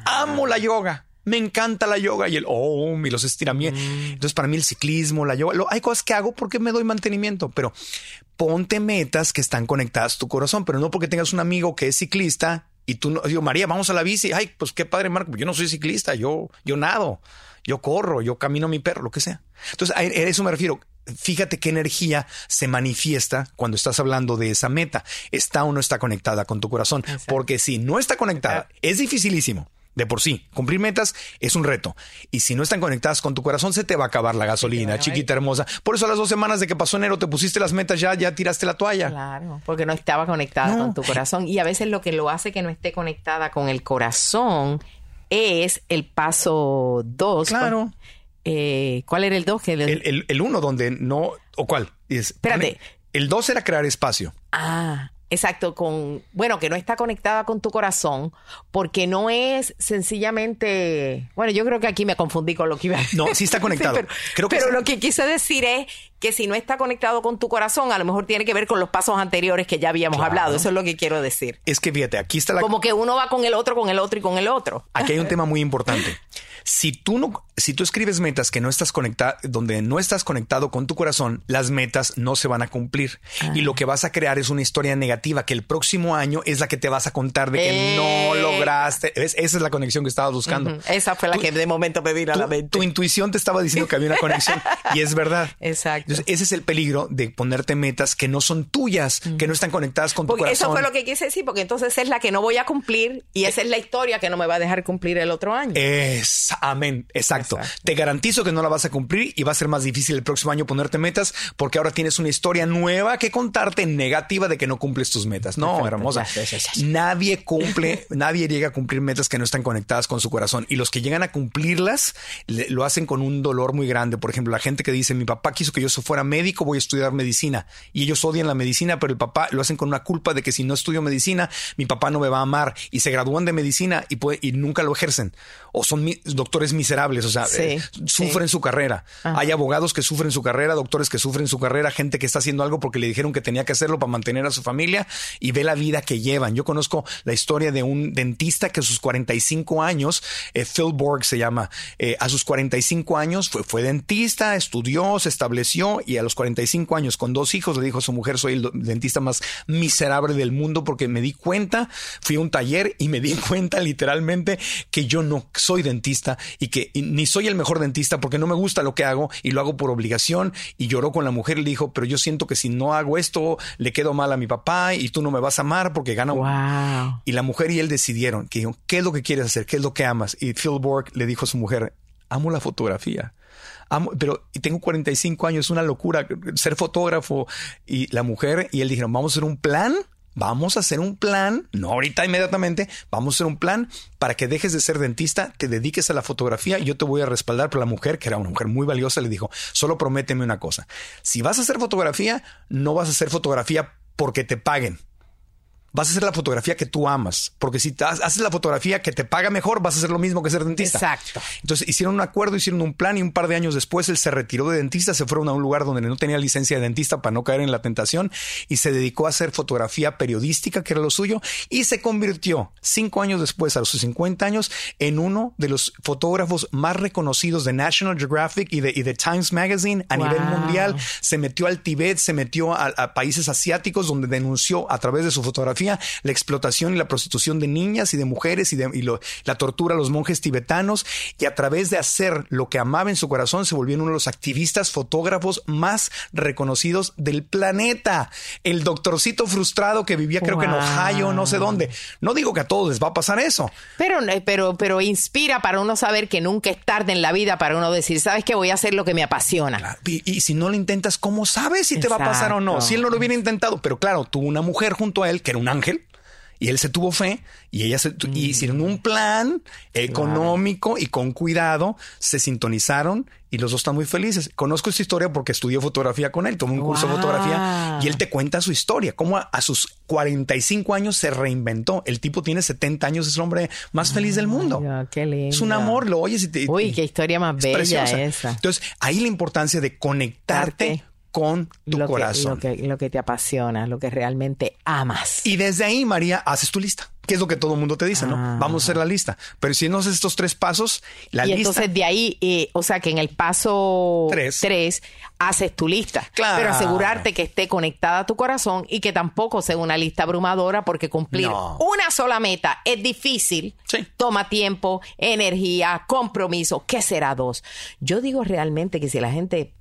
Amo la yoga. Me encanta la yoga y el oh, y los estiramientos. Mm. Entonces, para mí el ciclismo, la yoga, hay cosas que hago porque me doy mantenimiento, pero ponte metas que están conectadas a tu corazón, pero no porque tengas un amigo que es ciclista y tú no, digo, María, vamos a la bici. Ay, pues qué padre, Marco. Yo no soy ciclista, yo, yo nado yo corro, yo camino a mi perro, lo que sea. Entonces, a eso me refiero. Fíjate qué energía se manifiesta cuando estás hablando de esa meta. ¿Está o no está conectada con tu corazón? Porque si no está conectada, es dificilísimo. De por sí, cumplir metas es un reto. Y si no están conectadas con tu corazón, se te va a acabar la gasolina, chiquita hermosa. Por eso a las dos semanas de que pasó enero te pusiste las metas ya, ya tiraste la toalla. Claro, porque no estaba conectada con tu corazón. Y a veces lo que lo hace que no esté conectada con el corazón es el paso 2. Claro. Eh, ¿Cuál era el 2? El, el, uno donde no... ¿O cuál? Espérate. el 2 era crear espacio. Ah, Exacto, con, bueno, que no está conectada con tu corazón, porque no es sencillamente, bueno, yo creo que aquí me confundí con lo que iba a decir. No, sí está conectado. pero, pero lo que quise decir es que si no está conectado con tu corazón, a lo mejor tiene que ver con los pasos anteriores que ya habíamos hablado. Eso es lo que quiero decir. Es que fíjate, aquí está la... Como que uno va con el otro, con el otro y con el otro. Aquí hay un tema muy importante. Si tú no, si tú escribes metas que no estás conectado, donde no estás conectado con tu corazón, las metas no se van a cumplir. Y lo que vas a crear es una historia negativa que el próximo año es la que te vas a contar de que no Eh. lograste. ¿Ves? Esa es la conexión que estabas buscando. Esa fue la Tú- que de momento me vino a la mente. tu intuición te estaba diciendo que había una conexión y es verdad. Exacto. Entonces, ese es el peligro de ponerte metas que no son tuyas, que no están conectadas con tu Porque corazón. eso fue lo que quise decir, porque entonces es la que no voy a cumplir y esa es la historia que no me va a dejar cumplir el otro año. Es, amén, exacto. Exacto. Te garantizo que no la vas a cumplir y va a ser más difícil el próximo año ponerte metas porque ahora tienes una historia nueva que contarte negativa de que no cumples tus metas. No, Perfecto, hermosa. Nadie cumple, nadie llega a cumplir metas que no están conectadas con su corazón y los que llegan a cumplirlas le- lo hacen con un dolor muy grande. Por ejemplo, la gente que dice, mi papá quiso que yo fuera médico, voy a estudiar medicina y ellos odian la medicina, pero el papá lo hacen con una culpa de que si no estudio medicina, mi papá no me va a amar y se gradúan de medicina y, puede- y nunca lo ejercen o son doctores miserables, o sea, Sí, eh, sufren sí. su carrera. Hay abogados que sufren su carrera, doctores que sufren su carrera, gente que está haciendo algo porque le dijeron que tenía que hacerlo para mantener a su familia y ve la vida que llevan. Yo conozco la historia de un dentista que a sus 45 años, eh, Phil Borg se llama, eh, a sus 45 años fue, fue dentista, estudió, se estableció y a los 45 años con dos hijos le dijo a su mujer, soy el dentista más miserable del mundo porque me di cuenta, fui a un taller y me di cuenta literalmente que yo no soy dentista y que y ni soy el mejor dentista porque no me gusta lo que hago y lo hago por obligación y lloró con la mujer y le dijo, pero yo siento que si no hago esto le quedo mal a mi papá y tú no me vas a amar porque gana Wow. y la mujer y él decidieron que dijeron, ¿qué es lo que quieres hacer? ¿Qué es lo que amas? Y Phil Borg le dijo a su mujer, amo la fotografía. Amo, pero y tengo 45 años, es una locura ser fotógrafo. Y la mujer y él dijeron, vamos a hacer un plan. Vamos a hacer un plan, no ahorita inmediatamente, vamos a hacer un plan para que dejes de ser dentista, te dediques a la fotografía yo te voy a respaldar. Pero la mujer, que era una mujer muy valiosa, le dijo, solo prométeme una cosa. Si vas a hacer fotografía, no vas a hacer fotografía porque te paguen vas a hacer la fotografía que tú amas. Porque si te haces la fotografía que te paga mejor, vas a hacer lo mismo que ser dentista. Exacto. Entonces hicieron un acuerdo, hicieron un plan y un par de años después él se retiró de dentista, se fueron a un lugar donde no tenía licencia de dentista para no caer en la tentación y se dedicó a hacer fotografía periodística, que era lo suyo, y se convirtió cinco años después, a sus 50 años, en uno de los fotógrafos más reconocidos de National Geographic y de, y de Times Magazine a Wow. nivel mundial se metió al Tíbet, se metió a, a países asiáticos donde denunció a través de su fotografía la explotación y la prostitución de niñas y de mujeres y, de, y lo- la tortura a los monjes tibetanos y a través de hacer lo que amaba en su corazón se volvió uno de los activistas fotógrafos más reconocidos del planeta. El doctorcito frustrado que vivía creo que en. Ohio, no sé dónde. No digo que a todos les va a pasar eso. Pero, pero, pero inspira para uno saber que nunca es tarde en la vida para uno decir, ¿sabes qué? Voy a hacer lo que me apasiona. Y, y si no lo intentas, ¿cómo sabes si te va a pasar o no? Si él no lo hubiera intentado, pero claro, tuvo una mujer junto a él que era un ángel. Y él se tuvo fe y ella se, y hicieron un plan económico y con cuidado se sintonizaron y los dos están muy felices. Conozco esta historia porque estudié fotografía con él, tomé un curso de fotografía y él te cuenta su historia, cómo a, a sus 45 años se reinventó. El tipo tiene 70 años, es el hombre más feliz del mundo. Ay, qué lindo. Es un amor, lo oyes y te... Uy, qué historia más es bella preciosa. esa. Entonces, ahí la importancia de conectarte Darte con tu lo que, corazón. lo, que, lo que te apasiona, lo que realmente amas. Y desde ahí, María, haces tu lista. Que es lo que todo el mundo te dice, Ah. ¿no? Vamos a hacer la lista. Pero si no haces estos tres pasos, la y lista. entonces de ahí, eh, o sea que en el paso Tres. 3 haces tu lista. Claro. Pero asegurarte que esté conectada a tu corazón y que tampoco sea una lista abrumadora porque cumplir No. una sola meta es difícil. Sí. Toma tiempo, energía, compromiso. ¿Qué será dos? Yo digo realmente que si la gente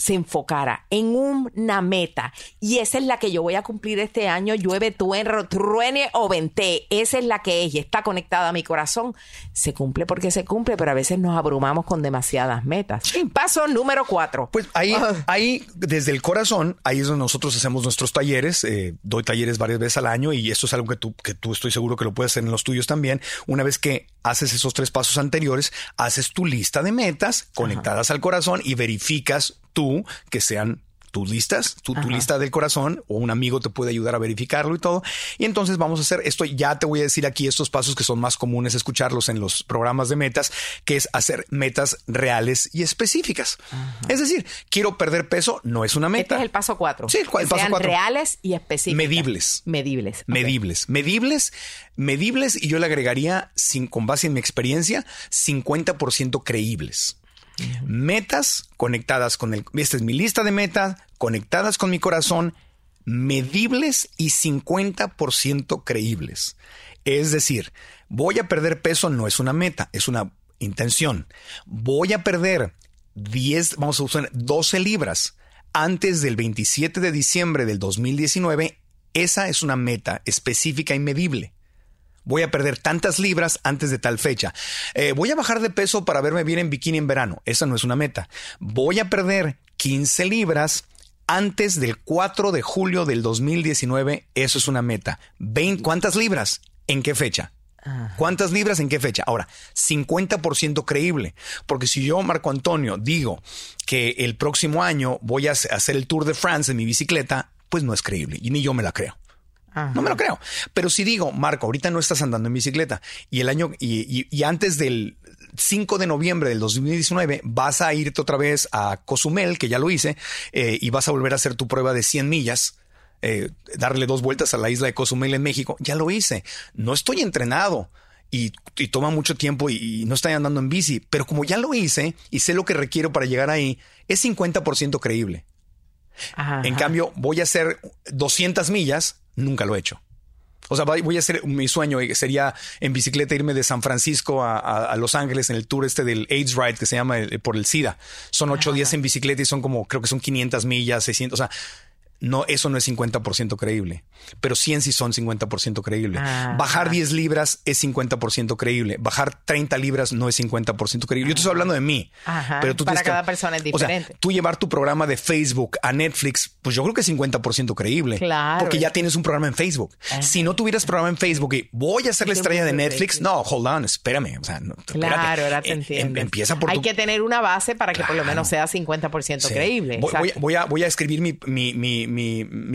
se enfocara en una meta y esa es la que yo voy a cumplir este año, llueve, truene, truene o vente, esa es la que es y está conectada a mi corazón, se cumple porque se cumple, pero a veces nos abrumamos con demasiadas metas. Paso número cuatro. Pues ahí, Ah. ahí, desde el corazón, ahí es donde nosotros hacemos nuestros talleres. eh, doy talleres varias veces al año y esto es algo que tú, que tú estoy seguro que lo puedes hacer en los tuyos también. Una vez que haces esos tres pasos anteriores, haces tu lista de metas conectadas al corazón y verificas tú que sean tus listas, tu, tu, lista del corazón o un amigo te puede ayudar a verificarlo y todo. Y entonces vamos a hacer esto. Ya te voy a decir aquí estos pasos que son más comunes escucharlos en los programas de metas, que es hacer metas reales y específicas. Es decir, quiero perder peso, no es una meta. Este es el paso cuatro. Sí, el, paso sean cuatro. reales y específicas. Medibles. Medibles. Medibles. Medibles. Medibles. Y yo le agregaría, sin, con base en mi experiencia, 50% creíbles. Metas conectadas con el... Esta es mi lista de metas, conectadas con mi corazón, medibles y 50% creíbles. Es decir, voy a perder peso no es una meta, es una intención. Voy a perder 10, vamos a usar 12 libras antes del 27 de diciembre del 2019. Esa es una meta específica y medible. Voy a perder tantas libras antes de tal fecha. Eh, voy a bajar de peso para verme bien en bikini en verano. Esa no es una meta. Voy a perder 15 libras antes del 4 de julio del 2019. Eso es una meta. ¿Cuántas libras? ¿En qué fecha? ¿Cuántas libras en qué fecha? Ahora, 50% creíble, porque si yo, Marco Antonio, digo que el próximo año voy a hacer el Tour de France en mi bicicleta, pues no es creíble y ni yo me la creo. No me lo creo. Pero si digo, Marco, ahorita no estás andando en bicicleta y el año y, antes del 5 de noviembre del 2019 vas a irte otra vez a Cozumel, que ya lo hice, eh, y vas a volver a hacer tu prueba de 100 millas. Eh, darle dos vueltas a la isla de Cozumel en México. Ya lo hice. No estoy entrenado. Y, toma mucho tiempo y, no estoy andando en bici, pero como ya lo hice y sé lo que requiero para llegar ahí, es 50% creíble. En cambio, voy a hacer 200 millas Nunca lo he hecho. O sea, voy a hacer mi sueño sería en bicicleta irme de San Francisco a, Los Ángeles en el tour este del AIDS Ride que se llama por el SIDA. Son ocho días en bicicleta y son como, creo que son 500 millas, 600. O sea, no, eso no es 50% creíble, pero 100 sí son 50% creíble. Ah, Bajar 10 libras es 50% creíble. Bajar 30 libras no es 50% creíble. Yo te estoy hablando de mí. pero tú Para cada persona es diferente. O sea, tú llevar tu programa de Facebook a Netflix, pues yo creo que es 50% creíble. Claro. Porque ya tienes un programa en Facebook. Si no tuvieras programa en Facebook y voy a ser la estrella de Netflix, no, hold on, espérame. O sea, no, claro, ahora te em, em, entiendo. empieza por Hay que tener una base para que por lo menos sea 50% creíble. Voy, a, voy a escribir mi, mi mi,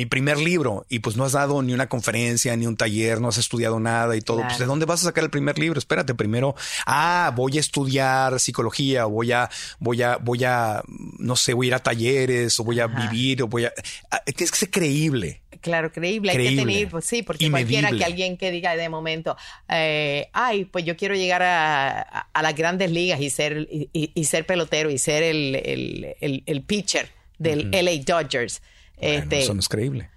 primer libro y pues no has dado ni una conferencia, ni un taller, no has estudiado nada y todo. Pues ¿de dónde vas a sacar el primer libro? Espérate, primero, ah, voy a estudiar psicología, voy a, voy a, voy a, no sé, voy a ir a talleres o voy a vivir o voy a... Ah, es que es creíble. Claro, creíble. Hay que tener, pues sí, porque cualquiera que alguien que diga de momento, eh, ay, pues yo quiero llegar a, las grandes ligas y ser, y, ser pelotero y ser el, el, el, pitcher del LA Dodgers este, eso no es creíble.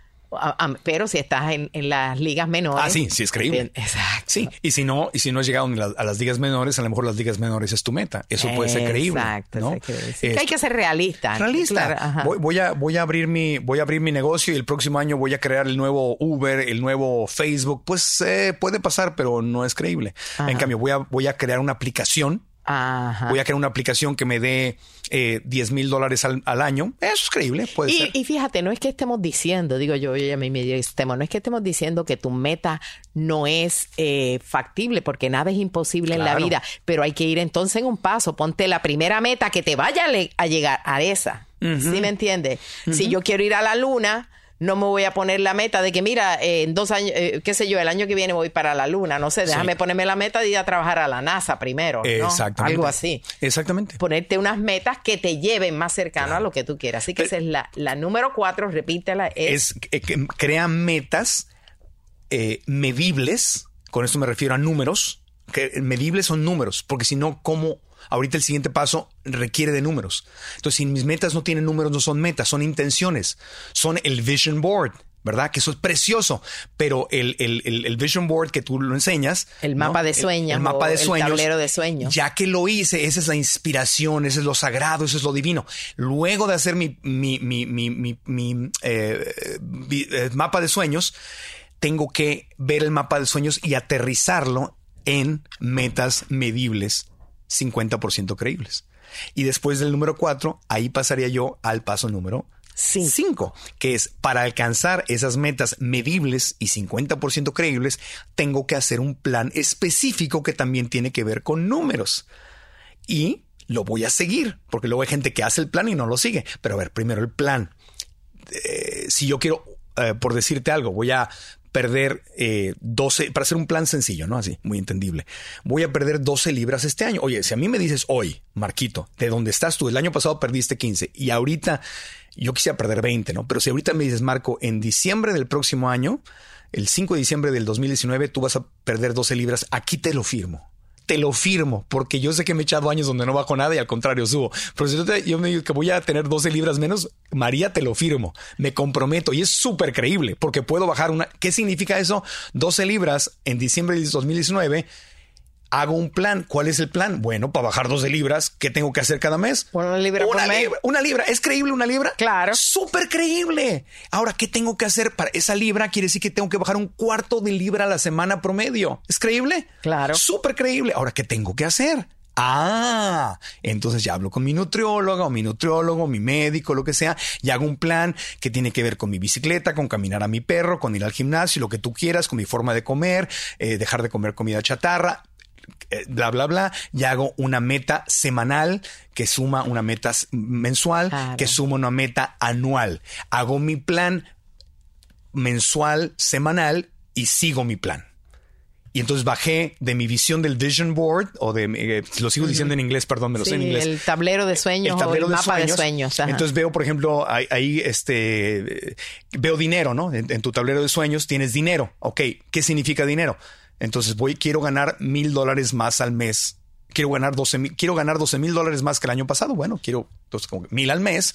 Pero si estás en, las ligas menores. Ah, sí, sí es creíble. Exacto. Sí, y si no, y si no has llegado a las ligas menores, a lo mejor las ligas menores es tu meta. Eso puede ser creíble. Exacto. ¿no? hay que ser realista. Realista. voy, a, voy a abrir mi, voy a abrir mi negocio y el próximo año voy a crear el nuevo Uber, el nuevo Facebook. Pues eh, puede pasar, pero no es creíble. En cambio, voy a, voy a crear una aplicación Voy a crear una aplicación que me dé eh, 10 mil dólares al, año. Eso es creíble, puede y, ser. Y fíjate, no es que estemos diciendo, digo yo, yo a mí me estemos, no es que estemos diciendo que tu meta no es eh, factible, porque nada es imposible en la vida, pero hay que ir entonces en un paso. Ponte la primera meta que te vaya a, llegar a esa. ¿Sí me entiendes? Si yo quiero ir a la luna, no me voy a poner la meta de que, mira, eh, en dos años, eh, qué sé yo, el año que viene voy para la luna, no sé, déjame ponerme la meta de ir a trabajar a la NASA primero. ¿no? Exactamente. Algo así. Exactamente. Ponerte unas metas que te lleven más cercano a lo que tú quieras. Así que esa es la, la número cuatro, repítela. Es, es que crea metas eh, medibles, con esto me refiero a números, que medibles son números, porque si no, ¿cómo Ahorita el siguiente paso requiere de números. Entonces, si mis metas no tienen números, no son metas, son intenciones. Son el vision board. ¿verdad? Que eso es precioso, pero el, el, vision board que tú lo enseñas. El mapa de sueños. El, mapa de sueños. El tablero de sueños. Ya que lo hice, esa es la inspiración, ese es lo sagrado, eso es lo divino. Luego de hacer mi, mi, mi, mi, eh, eh, mapa de sueños, tengo que ver el mapa de sueños y aterrizarlo en metas medibles 50% creíbles. Y después del número 4, ahí pasaría yo al paso número 5, que es para alcanzar esas metas medibles y 50% creíbles, tengo que hacer un plan específico que también tiene que ver con números. Y lo voy a seguir, porque luego hay gente que hace el plan y no lo sigue. Pero a ver, primero el plan. eh, si yo quiero, eh, por decirte algo, voy a perder 12, eh, para hacer un plan sencillo, ¿no? Así, muy entendible. Voy a perder 12 libras este año. Oye, si a mí me dices hoy, Marquito, de dónde estás tú, el año pasado perdiste 15 y ahorita yo quisiera perder 20, ¿no? Pero si ahorita me dices, Marco, en diciembre del próximo año, el 5 de diciembre del 2019, tú vas a perder 12 libras, aquí te lo firmo te lo firmo, porque yo sé que me he echado años donde no bajo nada y al contrario subo. Pero si yo me digo que voy a tener 12 libras menos, María, te lo firmo, me comprometo y es súper creíble porque puedo bajar una. ¿Qué significa eso? 12 libras en diciembre de 2019 hago un plan. ¿Cuál es el plan? Bueno, para bajar 12 libras, ¿qué tengo que hacer cada mes? Una libra una libra, Una libra. ¿Es creíble una libra? Claro. Súper creíble. Ahora, ¿qué tengo que hacer para esa libra? Quiere decir que tengo que bajar un cuarto de libra a la semana promedio. ¿Es creíble? Claro. Súper creíble. Ahora, ¿qué tengo que hacer? Ah, entonces ya hablo con mi nutrióloga o mi nutriólogo, mi médico, lo que sea, y hago un plan que tiene que ver con mi bicicleta, con caminar a mi perro, con ir al gimnasio, lo que tú quieras, con mi forma de comer, eh, dejar de comer comida chatarra. Eh, bla, bla, bla, y hago una meta semanal que suma una meta mensual, que suma una meta anual. Hago mi plan mensual, semanal y sigo mi plan. Y entonces bajé de mi visión del vision board, o de, eh, lo sigo diciendo en inglés, perdón, me lo sé en inglés. El tablero de sueños el tablero o el mapa de sueños. Entonces veo, por ejemplo, ahí, este, veo dinero, ¿no? En, en, tu tablero de sueños tienes dinero. Ok, ¿qué significa dinero? Entonces voy, quiero ganar mil dólares más al mes. Quiero ganar 12 mil, quiero ganar 12 mil dólares más que el año pasado. Bueno, quiero mil al mes,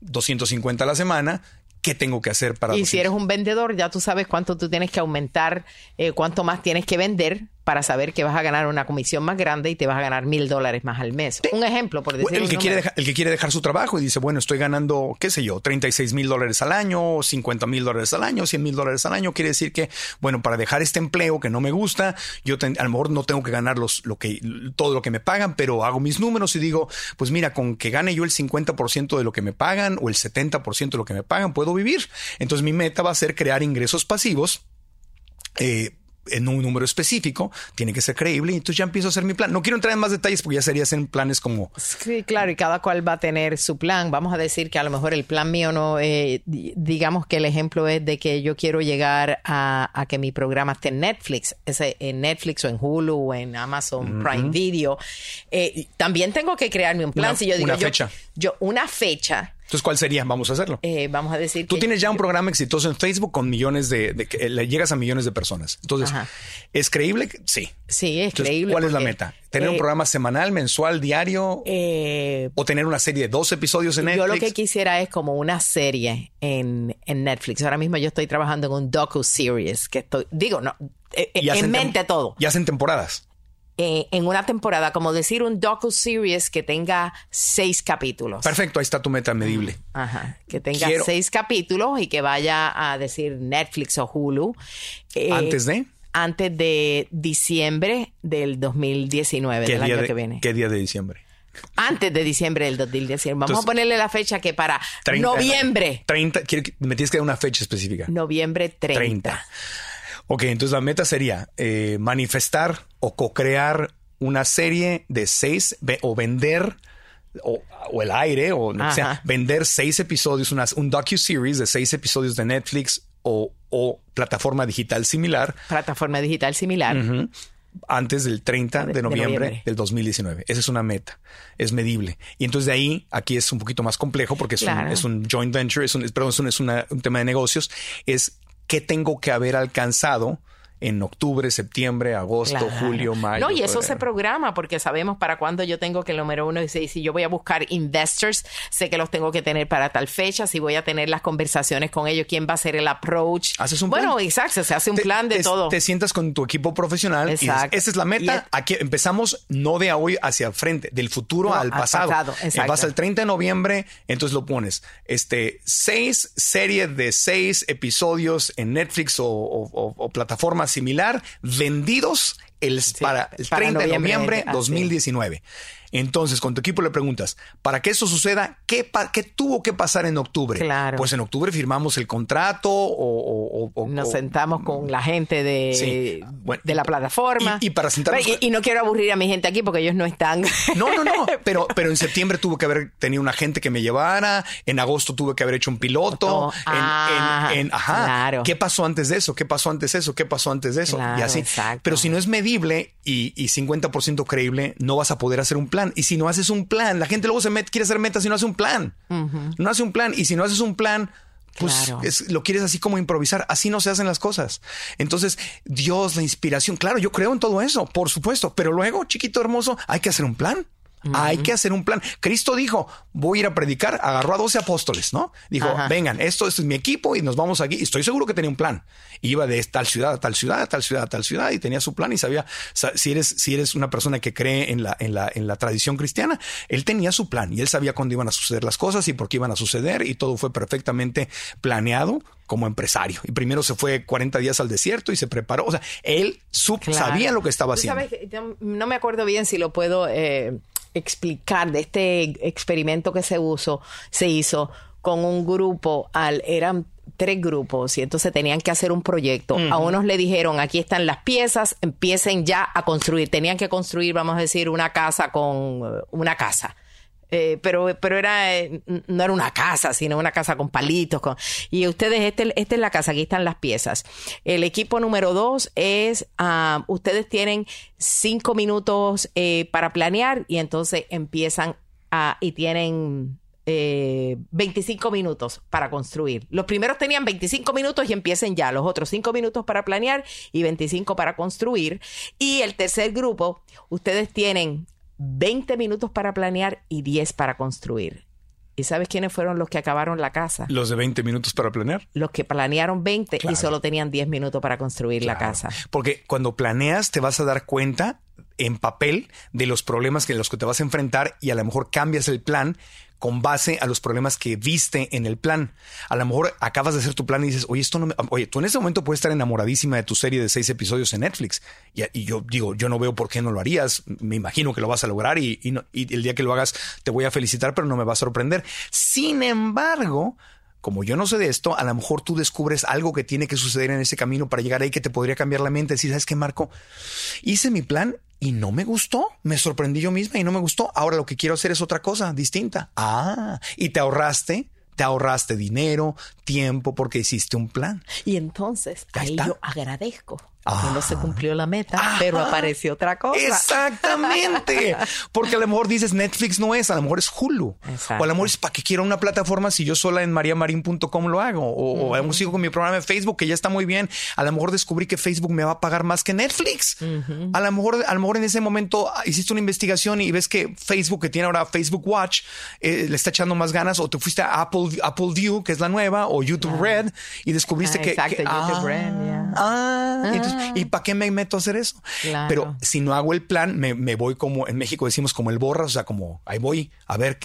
250 a la semana qué tengo que hacer para... Y si eres un vendedor, ya tú sabes cuánto tú tienes que aumentar, eh, cuánto más tienes que vender para saber que vas a ganar una comisión más grande y te vas a ganar mil dólares más al mes. Un ejemplo, por decirlo. El que, quiere dejar, el que quiere dejar su trabajo y dice, bueno, estoy ganando, qué sé yo, 36 mil dólares al año, 50 mil dólares al año, 100 mil dólares al año. Quiere decir que, bueno, para dejar este empleo que no me gusta, yo a lo mejor no tengo que ganar los, lo que, todo lo que me pagan, pero hago mis números y digo, pues mira, con que gane yo el 50% de lo que me pagan o el 70% de lo que me pagan, puedo vivir. Entonces mi meta va a ser crear ingresos pasivos. Eh, en un número específico, tiene que ser creíble y entonces ya empiezo a hacer mi plan. No quiero entrar en más detalles porque ya sería hacer planes como... Sí, claro, y cada cual va a tener su plan. Vamos a decir que a lo mejor el plan mío no, eh, digamos que el ejemplo es de que yo quiero llegar a, que mi programa esté en Netflix, ese, en Netflix o en Hulu o en Amazon Prime Video. Eh, también tengo que crearme un plan. si yo digo, una fecha. Yo, una fecha entonces, ¿cuál sería? Vamos a hacerlo. Eh, vamos a decir. Tú tienes ya un programa exitoso en Facebook con millones de, que le llegas a millones de personas. Entonces, ¿es creíble? Sí. Sí, es creíble. ¿Cuál es la meta? ¿Tener un eh, programa semanal, mensual, diario? Eh, ¿O tener una serie de dos episodios en Netflix? Yo lo que quisiera es como una serie en, Netflix. Ahora mismo yo estoy trabajando en un docu-series que estoy, digo, no, en mente todo. Y hacen temporadas. Eh, en una temporada, como decir un docu-series que tenga seis capítulos. Perfecto, ahí está tu meta medible. Ajá, que tenga seis capítulos y que vaya a decir Netflix o Hulu. Eh, ¿Antes de? Antes de diciembre del 2019, del año que viene. ¿Qué día de diciembre? Antes de diciembre del 2019. Vamos a ponerle la fecha que para noviembre. 30, me tienes que dar una fecha específica. Noviembre 30. 30. Ok, entonces la meta sería eh, manifestar o co-crear una serie de seis o vender o, el aire o sea, vender seis episodios, un docu-series de seis episodios de Netflix o, plataforma digital similar. Plataforma digital similar. antes del 30 de, noviembre, del 2019. Esa es una meta, es medible. Y entonces de ahí, aquí es un poquito más complejo porque es, un, es un, joint venture, es un, perdón, es, un, es un tema de negocios, es qué tengo que haber alcanzado en octubre, septiembre, agosto, julio, mayo. No, y eso se programa porque sabemos para cuándo yo tengo que el número uno dice, si yo voy a buscar investors, sé que los tengo que tener para tal fecha, si voy a tener las conversaciones con ellos, quién va a ser el approach. Haces un plan. Bueno, exacto, se hace un plan de todo. Te sientas con tu equipo profesional y esa es la meta. Aquí empezamos no de hoy hacia frente, del futuro al pasado. pasado Vas al 30 de noviembre, entonces lo pones. Este, seis series de seis episodios en Netflix o plataformas similar vendidos el, para el 30 de noviembre de 2019. Entonces, con tu equipo le preguntas, para que eso suceda, ¿qué, qué tuvo que pasar en octubre? Claro. Pues en octubre firmamos el contrato o... Nos sentamos con la gente de, de la plataforma. Y, para sentarnos... Y, no quiero aburrir a mi gente aquí porque ellos no están... No, no, no. Pero, pero en septiembre tuve que haber tenido una gente que me llevara. En agosto tuve que haber hecho un piloto. en, ah, ajá. ¿Qué pasó antes de eso? ¿Qué pasó antes de eso? ¿Qué pasó antes de eso? y así. Pero si no es medible y, y 50% creíble, no vas a poder hacer un plan. Y si no haces un plan, la gente luego se met, quiere hacer metas y no hace un plan. No hace un plan. Y si no haces un plan, pues lo quieres así como improvisar. Así no se hacen las cosas. Entonces, Dios, la inspiración, claro, yo creo en todo eso, por supuesto. Pero luego, chiquito hermoso, hay que hacer un plan. Hay que hacer un plan. Cristo dijo, voy a ir a predicar, agarró a 12 apóstoles, ¿no? Dijo, vengan, esto, es mi equipo y nos vamos aquí. Y estoy seguro que tenía un plan. Iba de tal ciudad a tal ciudad, a tal ciudad, a tal ciudad y tenía su plan y sabía, si eres, si eres una persona que cree en la, en la, en la tradición cristiana, él tenía su plan y él sabía cuándo iban a suceder las cosas y por qué iban a suceder y todo fue perfectamente planeado como empresario. Y primero se fue 40 días al desierto y se preparó. O sea, él sabía lo que estaba haciendo. no me acuerdo bien si lo puedo eh, explicar de este experimento que se, uso, se hizo con un grupo, al, eran tres grupos y entonces tenían que hacer un proyecto. A unos le dijeron, aquí están las piezas, empiecen ya a construir. Tenían que construir, vamos a decir, una casa con una casa. Eh, pero, pero era, eh, no era una casa, sino una casa con palitos. Y ustedes, este, esta es la casa, aquí están las piezas. El equipo número dos es, ah, ustedes tienen cinco minutos eh, para planear y entonces empiezan a, y tienen 25 minutos para construir. Los primeros tenían 25 minutos y empiecen ya, los otros 5 minutos para planear y 25 para construir. Y el tercer grupo, ustedes tienen 20 minutos para planear y 10 para construir. ¿Y sabes quiénes fueron los que acabaron la casa? Los de 20 minutos para planear. Los que planearon 20 y solo tenían 10 minutos para construir la casa. Porque cuando planeas te vas a dar cuenta en papel de los problemas que los que te vas a enfrentar y a lo mejor cambias el plan con base a los problemas que viste en el plan. A lo mejor acabas de hacer tu plan y dices, oye, esto no me... Oye, tú en ese momento puedes estar enamoradísima de tu serie de seis episodios en Netflix. Y, yo digo, yo no veo por qué no lo harías. Me imagino que lo vas a lograr y, y el día que lo hagas te voy a felicitar, pero no me va a sorprender. Sin embargo, como yo no sé de esto, a lo mejor tú descubres algo que tiene que suceder en ese camino para llegar ahí que te podría cambiar la mente. Decir, ¿sabes qué, Marco? Hice mi plan y no me gustó. Me sorprendí yo misma y no me gustó. Ahora lo que quiero hacer es otra cosa distinta. Ah, y te ahorraste te ahorraste dinero, tiempo, porque hiciste un plan. Y entonces, ahí yo agradezco no se cumplió la meta, pero apareció otra cosa. Exactamente. Porque a lo mejor dices Netflix no es, a lo mejor es Hulu. O a lo mejor es para que quiera una plataforma si yo sola en mariamarin.com lo hago. O, uh sigo con mi programa de Facebook que ya está muy bien. A lo mejor descubrí que Facebook me va a pagar más que Netflix. A lo mejor, a lo mejor en ese momento hiciste una investigación y ves que Facebook, que tiene ahora Facebook Watch, eh, le está echando más ganas. O te fuiste a Apple, Apple View, que es la nueva, o YouTube Red, y descubriste ah, que, Exacto, YouTube ah, Red, ah, ¿Y para qué me meto a hacer eso? Pero si no hago el plan, me, voy como en México decimos como el borras, o sea, como ahí voy a ver,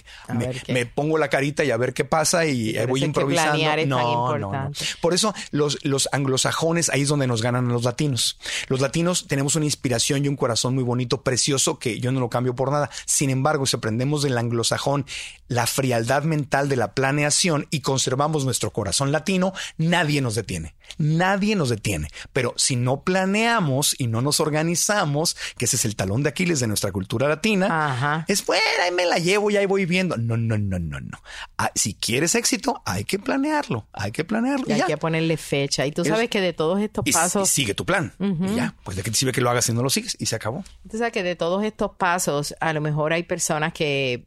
me, pongo la carita y a ver qué pasa y ahí voy improvisando. no, no, no, Por eso los, los anglosajones ahí es donde nos ganan los latinos. Los latinos tenemos una inspiración y un corazón muy bonito, precioso, que yo no lo cambio por nada. Sin embargo, si aprendemos del anglosajón la frialdad mental de la planeación y conservamos nuestro corazón latino, nadie nos detiene. Nadie nos detiene. Pero si no planeamos y no nos organizamos, que ese es el talón de Aquiles de nuestra cultura latina, es bueno, ahí me la llevo y ahí voy viendo. No, no, no, no, no. Ah, si quieres éxito, hay que planearlo. Hay que planearlo. Y, hay que ponerle fecha. Y tú sabes que de todos estos pasos. Y sigue tu plan. Y ya, pues de qué te sirve que lo hagas si no lo sigues y se acabó. Tú sabes que de todos estos pasos, a lo mejor hay personas que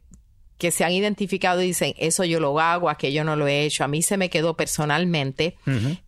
que se han identificado y dicen, eso yo lo hago, aquello no lo he hecho. A mí se me quedó personalmente,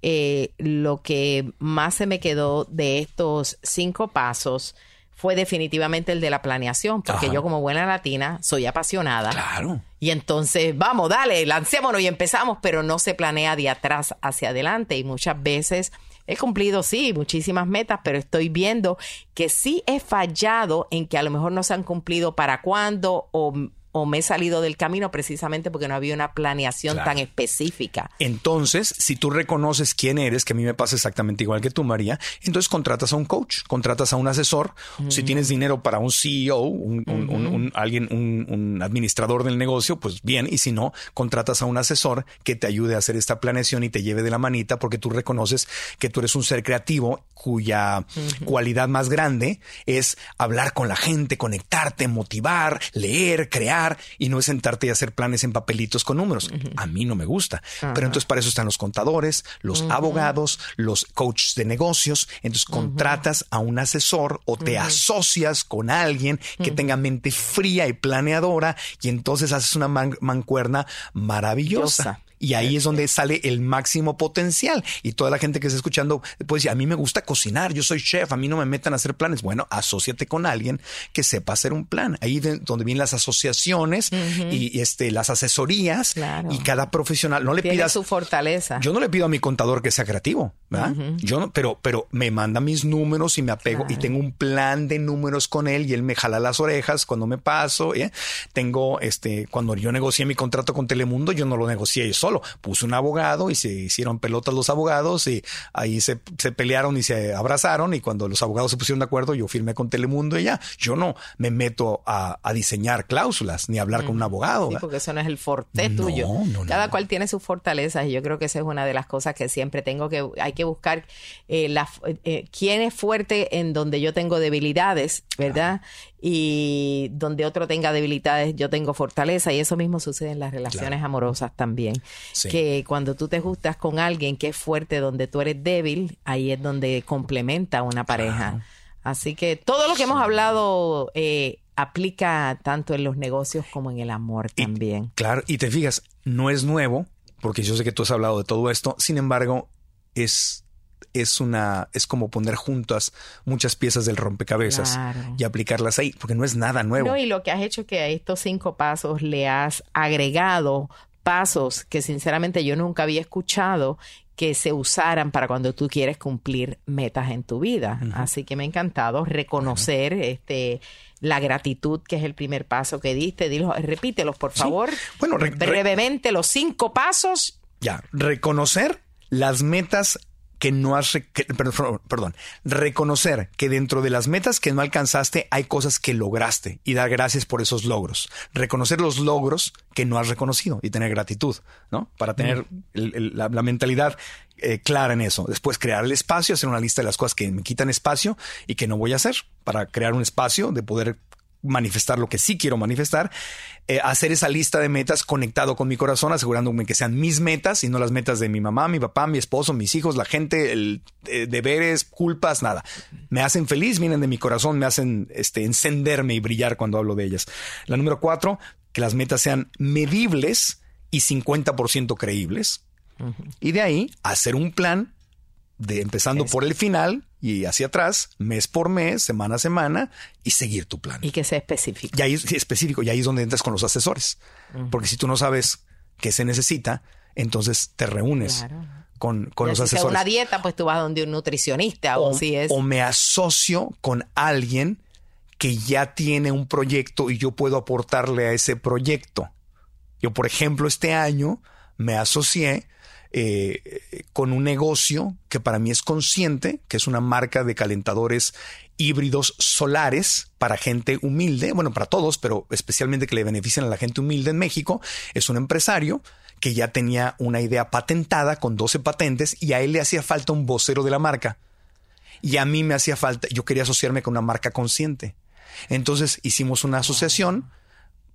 eh, lo que más se me quedó de estos cinco pasos fue definitivamente el de la planeación, porque yo como buena latina soy apasionada. Claro. Y entonces, vamos, dale, lancémonos y empezamos, pero no se planea de atrás hacia adelante y muchas veces... He cumplido, sí, muchísimas metas, pero estoy viendo que sí he fallado en que a lo mejor no se han cumplido para cuándo o o me he salido del camino precisamente porque no había una planeación tan específica. Entonces, si tú reconoces quién eres, que a mí me pasa exactamente igual que tú, María, entonces contratas a un coach, contratas a un asesor. Si mm. tienes dinero para un CEO, un, alguien, un, administrador del negocio, pues bien. Y si no, contratas a un asesor que te ayude a hacer esta planeación y te lleve de la manita porque tú reconoces que tú eres un ser creativo cuya cualidad más grande es hablar con la gente, conectarte, motivar, leer, crear y no es sentarte y hacer planes en papelitos con números. A mí no me gusta. Pero entonces para eso están los contadores, los abogados, los coaches de negocios. Entonces contratas a un asesor o te asocias con alguien que tenga mente fría y planeadora y entonces haces una mancuerna maravillosa. Y ahí es donde sale el máximo potencial. Y toda la gente que está escuchando, pues a mí me gusta cocinar, yo soy chef, a mí no me metan a hacer planes. Bueno, asóciate con alguien que sepa hacer un plan. Ahí es donde vienen las asociaciones y, este, las asesorías y cada profesional. No le pidas su fortaleza. Yo no le pido a mi contador que sea creativo, ¿verdad? Yo no, pero, pero me manda mis números y me apego y tengo un plan de números con él y él me jala las orejas cuando me paso. ¿eh? Tengo, este, cuando yo negocié mi contrato con Telemundo, yo no lo negocié yo solo Puse un abogado y se hicieron pelotas los abogados y ahí se, pelearon y se abrazaron y cuando los abogados se pusieron de acuerdo yo firmé con Telemundo y ya. Yo no me meto a, diseñar cláusulas ni hablar con un abogado. Sí, porque eso no es el forte tuyo. Cada cual tiene sus fortalezas y yo creo que esa es una de las cosas que siempre tengo que, hay que buscar eh, la, eh, quién es fuerte en donde yo tengo debilidades, ¿verdad? Y donde otro tenga debilidades, yo tengo fortaleza y eso mismo sucede en las relaciones amorosas también. Que cuando tú te gustas con alguien que es fuerte donde tú eres débil, ahí es donde complementa una pareja. Así que todo lo que hemos hablado eh, aplica tanto en los negocios como en el amor también. claro, y te fijas, no es nuevo, porque yo sé que tú has hablado de todo esto, sin embargo, es es una, es como poner juntas muchas piezas del rompecabezas y aplicarlas ahí, porque no es nada nuevo. No, y lo que has hecho que a estos cinco pasos le has agregado pasos que sinceramente yo nunca había escuchado que se usaran para cuando tú quieres cumplir metas en tu vida. Así que me ha encantado reconocer este la gratitud, que es el primer paso que diste. Dilo, repítelos, por favor. Bueno, brevemente los cinco pasos. Ya, reconocer las metas que no has, perdón, reconocer que dentro de las metas que no alcanzaste hay cosas que lograste y dar gracias por esos logros. Reconocer los logros que no has reconocido y tener gratitud, ¿no? Para tener la, mentalidad eh, clara en eso. Después crear el espacio, hacer una lista de las cosas que me quitan espacio y que no voy a hacer para crear un espacio de poder manifestar lo que sí quiero manifestar, eh, hacer esa lista de metas conectado con mi corazón, asegurándome que sean mis metas y no las metas de mi mamá, mi papá, mi esposo, mis hijos, la gente, el, eh, deberes, culpas, nada. Me hacen feliz, vienen de mi corazón, me hacen este, encenderme y brillar cuando hablo de ellas. La número cuatro, que las metas sean medibles y 50% creíbles. Y de ahí hacer un plan de empezando por el final y hacia atrás, mes por mes, semana a semana, y seguir tu plan. Y que sea específico. Y ahí es específico, y ahí es donde entras con los asesores. Porque si tú no sabes qué se necesita, entonces te reúnes. Con, con los si asesores. una dieta, pues tú vas donde un nutricionista o, si es. O me asocio con alguien que ya tiene un proyecto y yo puedo aportarle a ese proyecto. Yo, por ejemplo, este año me asocié eh, con un negocio que para mí es consciente, que es una marca de calentadores híbridos solares para gente humilde, bueno, para todos, pero especialmente que le benefician a la gente humilde en México. Es un empresario que ya tenía una idea patentada con 12 patentes y a él le hacía falta un vocero de la marca. Y a mí me hacía falta, yo quería asociarme con una marca consciente. Entonces hicimos una asociación,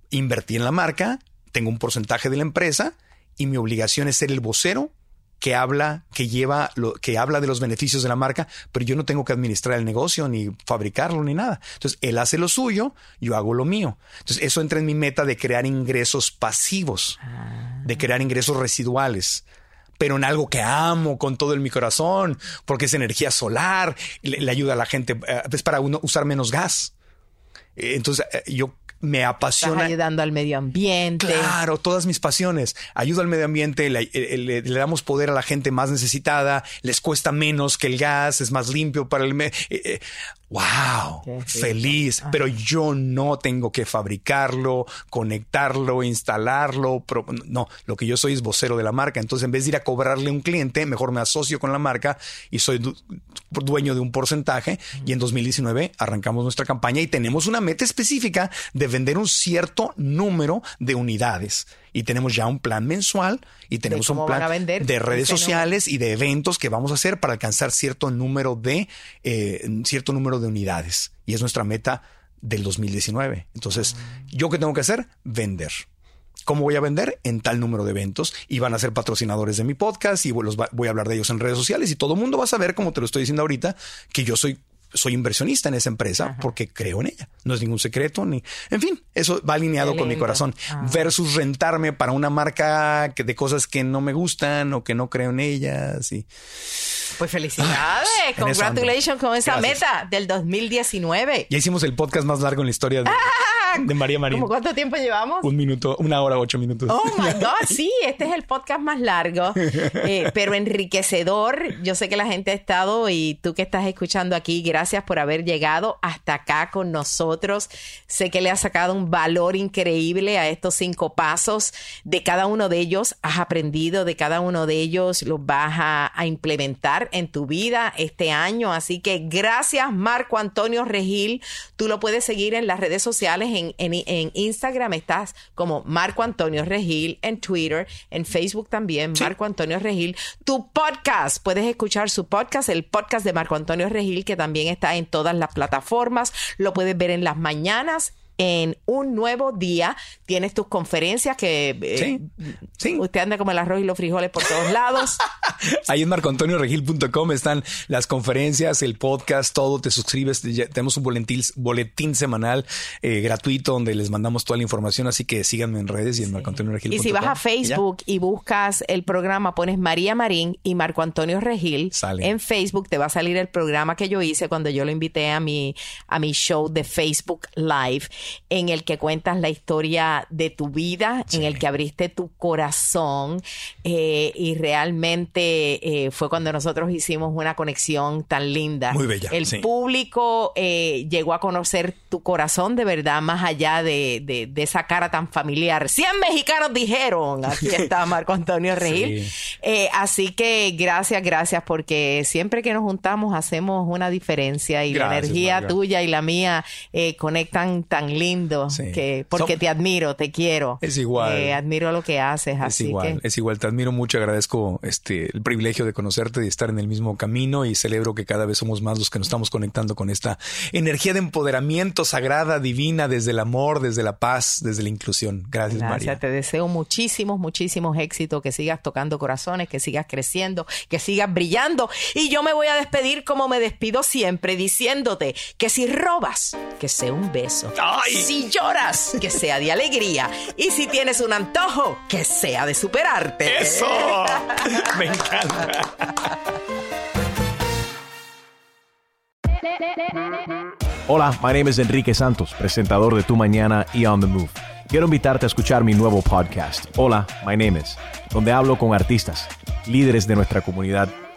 invertí en la marca, tengo un porcentaje de la empresa y mi obligación es ser el vocero que habla, que lleva, lo, que habla de los beneficios de la marca, pero yo no tengo que administrar el negocio, ni fabricarlo, ni nada. Entonces, él hace lo suyo, yo hago lo mío. Entonces, eso entra en mi meta de crear ingresos pasivos, de crear ingresos residuales pero en algo que amo con todo mi corazón, porque es energía solar, le, ayuda a la gente, eh, es para uno usar menos gas. Entonces, eh, yo me apasiona. Estás ayudando al medio ambiente. Claro, todas mis pasiones. Ayuda al medio ambiente, le, le, damos poder a la gente más necesitada, les cuesta menos que el gas, es más limpio para el medio. Eh, eh, wow, feliz, pero yo no tengo que fabricarlo, conectarlo, instalarlo. no, lo que yo soy es vocero de la marca. Entonces, en vez de ir a cobrarle a un cliente, mejor me asocio con la marca y soy dueño de un porcentaje. Y en 2019 arrancamos nuestra campaña y tenemos una meta específica de vender un cierto número de unidades. Y tenemos ya un plan mensual y tenemos un plan de redes sociales y de eventos que vamos a hacer para alcanzar cierto número de eh, cierto número de unidades. Y es nuestra meta del 2019. Entonces, ¿yo qué tengo que hacer? Vender. ¿Cómo voy a vender? En tal número de eventos y van a ser patrocinadores de mi podcast y voy a hablar de ellos en redes sociales y todo el mundo va a saber, como te lo estoy diciendo ahorita, que yo soy soy inversionista en esa empresa porque creo en ella. No es ningún secreto ni, en fin, eso va alineado con mi corazón ah. versus rentarme para una marca que de cosas que no me gustan o que no creo en ellas y pues felicidades, congratulations con esa meta del 2019. Ya hicimos el podcast más largo en la historia de, de María María. cuánto tiempo llevamos? Un minuto, una hora, ocho minutos. Oh my God, sí, este es el podcast más largo, eh, pero enriquecedor. Yo sé que la gente ha estado y tú que estás escuchando aquí, gracias por haber llegado hasta acá con nosotros. Sé que le has sacado un valor increíble a estos cinco pasos. De cada uno de ellos has aprendido, de cada uno de ellos los vas a, a implementar en tu vida este año. Así que gracias, Marco Antonio Regil. Tú lo puedes seguir en las redes sociales en, Instagram estás como Marco Antonio Regil, en Twitter, en Facebook también, Marco Antonio Regil. Tu podcast, puedes escuchar su podcast, el podcast de Marco Antonio Regil, que también está en todas las plataformas. Lo puedes ver en las mañanas en un nuevo día. Tienes tus conferencias que eh, sí, usted anda como el arroz y los frijoles por todos lados. Ahí en marcoantonioregil.com están las conferencias, el podcast, todo. Te suscribes. tenemos un boletín, boletín semanal eh, gratuito donde les mandamos toda la información. Así que síganme en redes y en marcoantonioregil.com. Y si vas a Facebook y, buscas el programa, pones María Marín y Marco Antonio Regil. En Facebook te va a salir el programa que yo hice cuando yo lo invité a mi, a mi show de Facebook Live en el que cuentas la historia de tu vida, en el que abriste tu corazón eh, y realmente eh, fue cuando nosotros hicimos una conexión tan linda. Muy bella. El público eh, llegó a conocer tu corazón de verdad, más allá de, de, esa cara tan familiar. 100 mexicanos dijeron, aquí está Marco Antonio Regil. así que gracias, gracias, porque siempre que nos juntamos hacemos una diferencia y la energía tuya y la mía conectan tan lindo, que porque te admiro, te quiero. Es igual. Eh, admiro lo que haces. Es así igual, es igual. Te admiro mucho, agradezco este el privilegio de conocerte y estar en el mismo camino y celebro que cada vez somos más los que nos estamos conectando con esta energía de empoderamiento sagrada, divina, desde el amor, desde la paz, desde la inclusión. Gracias, Gracias María. Te deseo muchísimos, muchísimos éxitos, que sigas tocando corazones, que sigas creciendo, que sigas brillando. Y yo me voy a despedir como me despido siempre, diciéndote que si robas, que sea un beso. Si lloras, que sea de alegría. Y si tienes un antojo, que sea de superarte. ¡Eso! Me encanta. Hola, my name is Enrique Santos, presentador de Tu Mañana y On the Move. Quiero invitarte a escuchar mi nuevo podcast, Hola, my name is, donde hablo con artistas, líderes de nuestra comunidad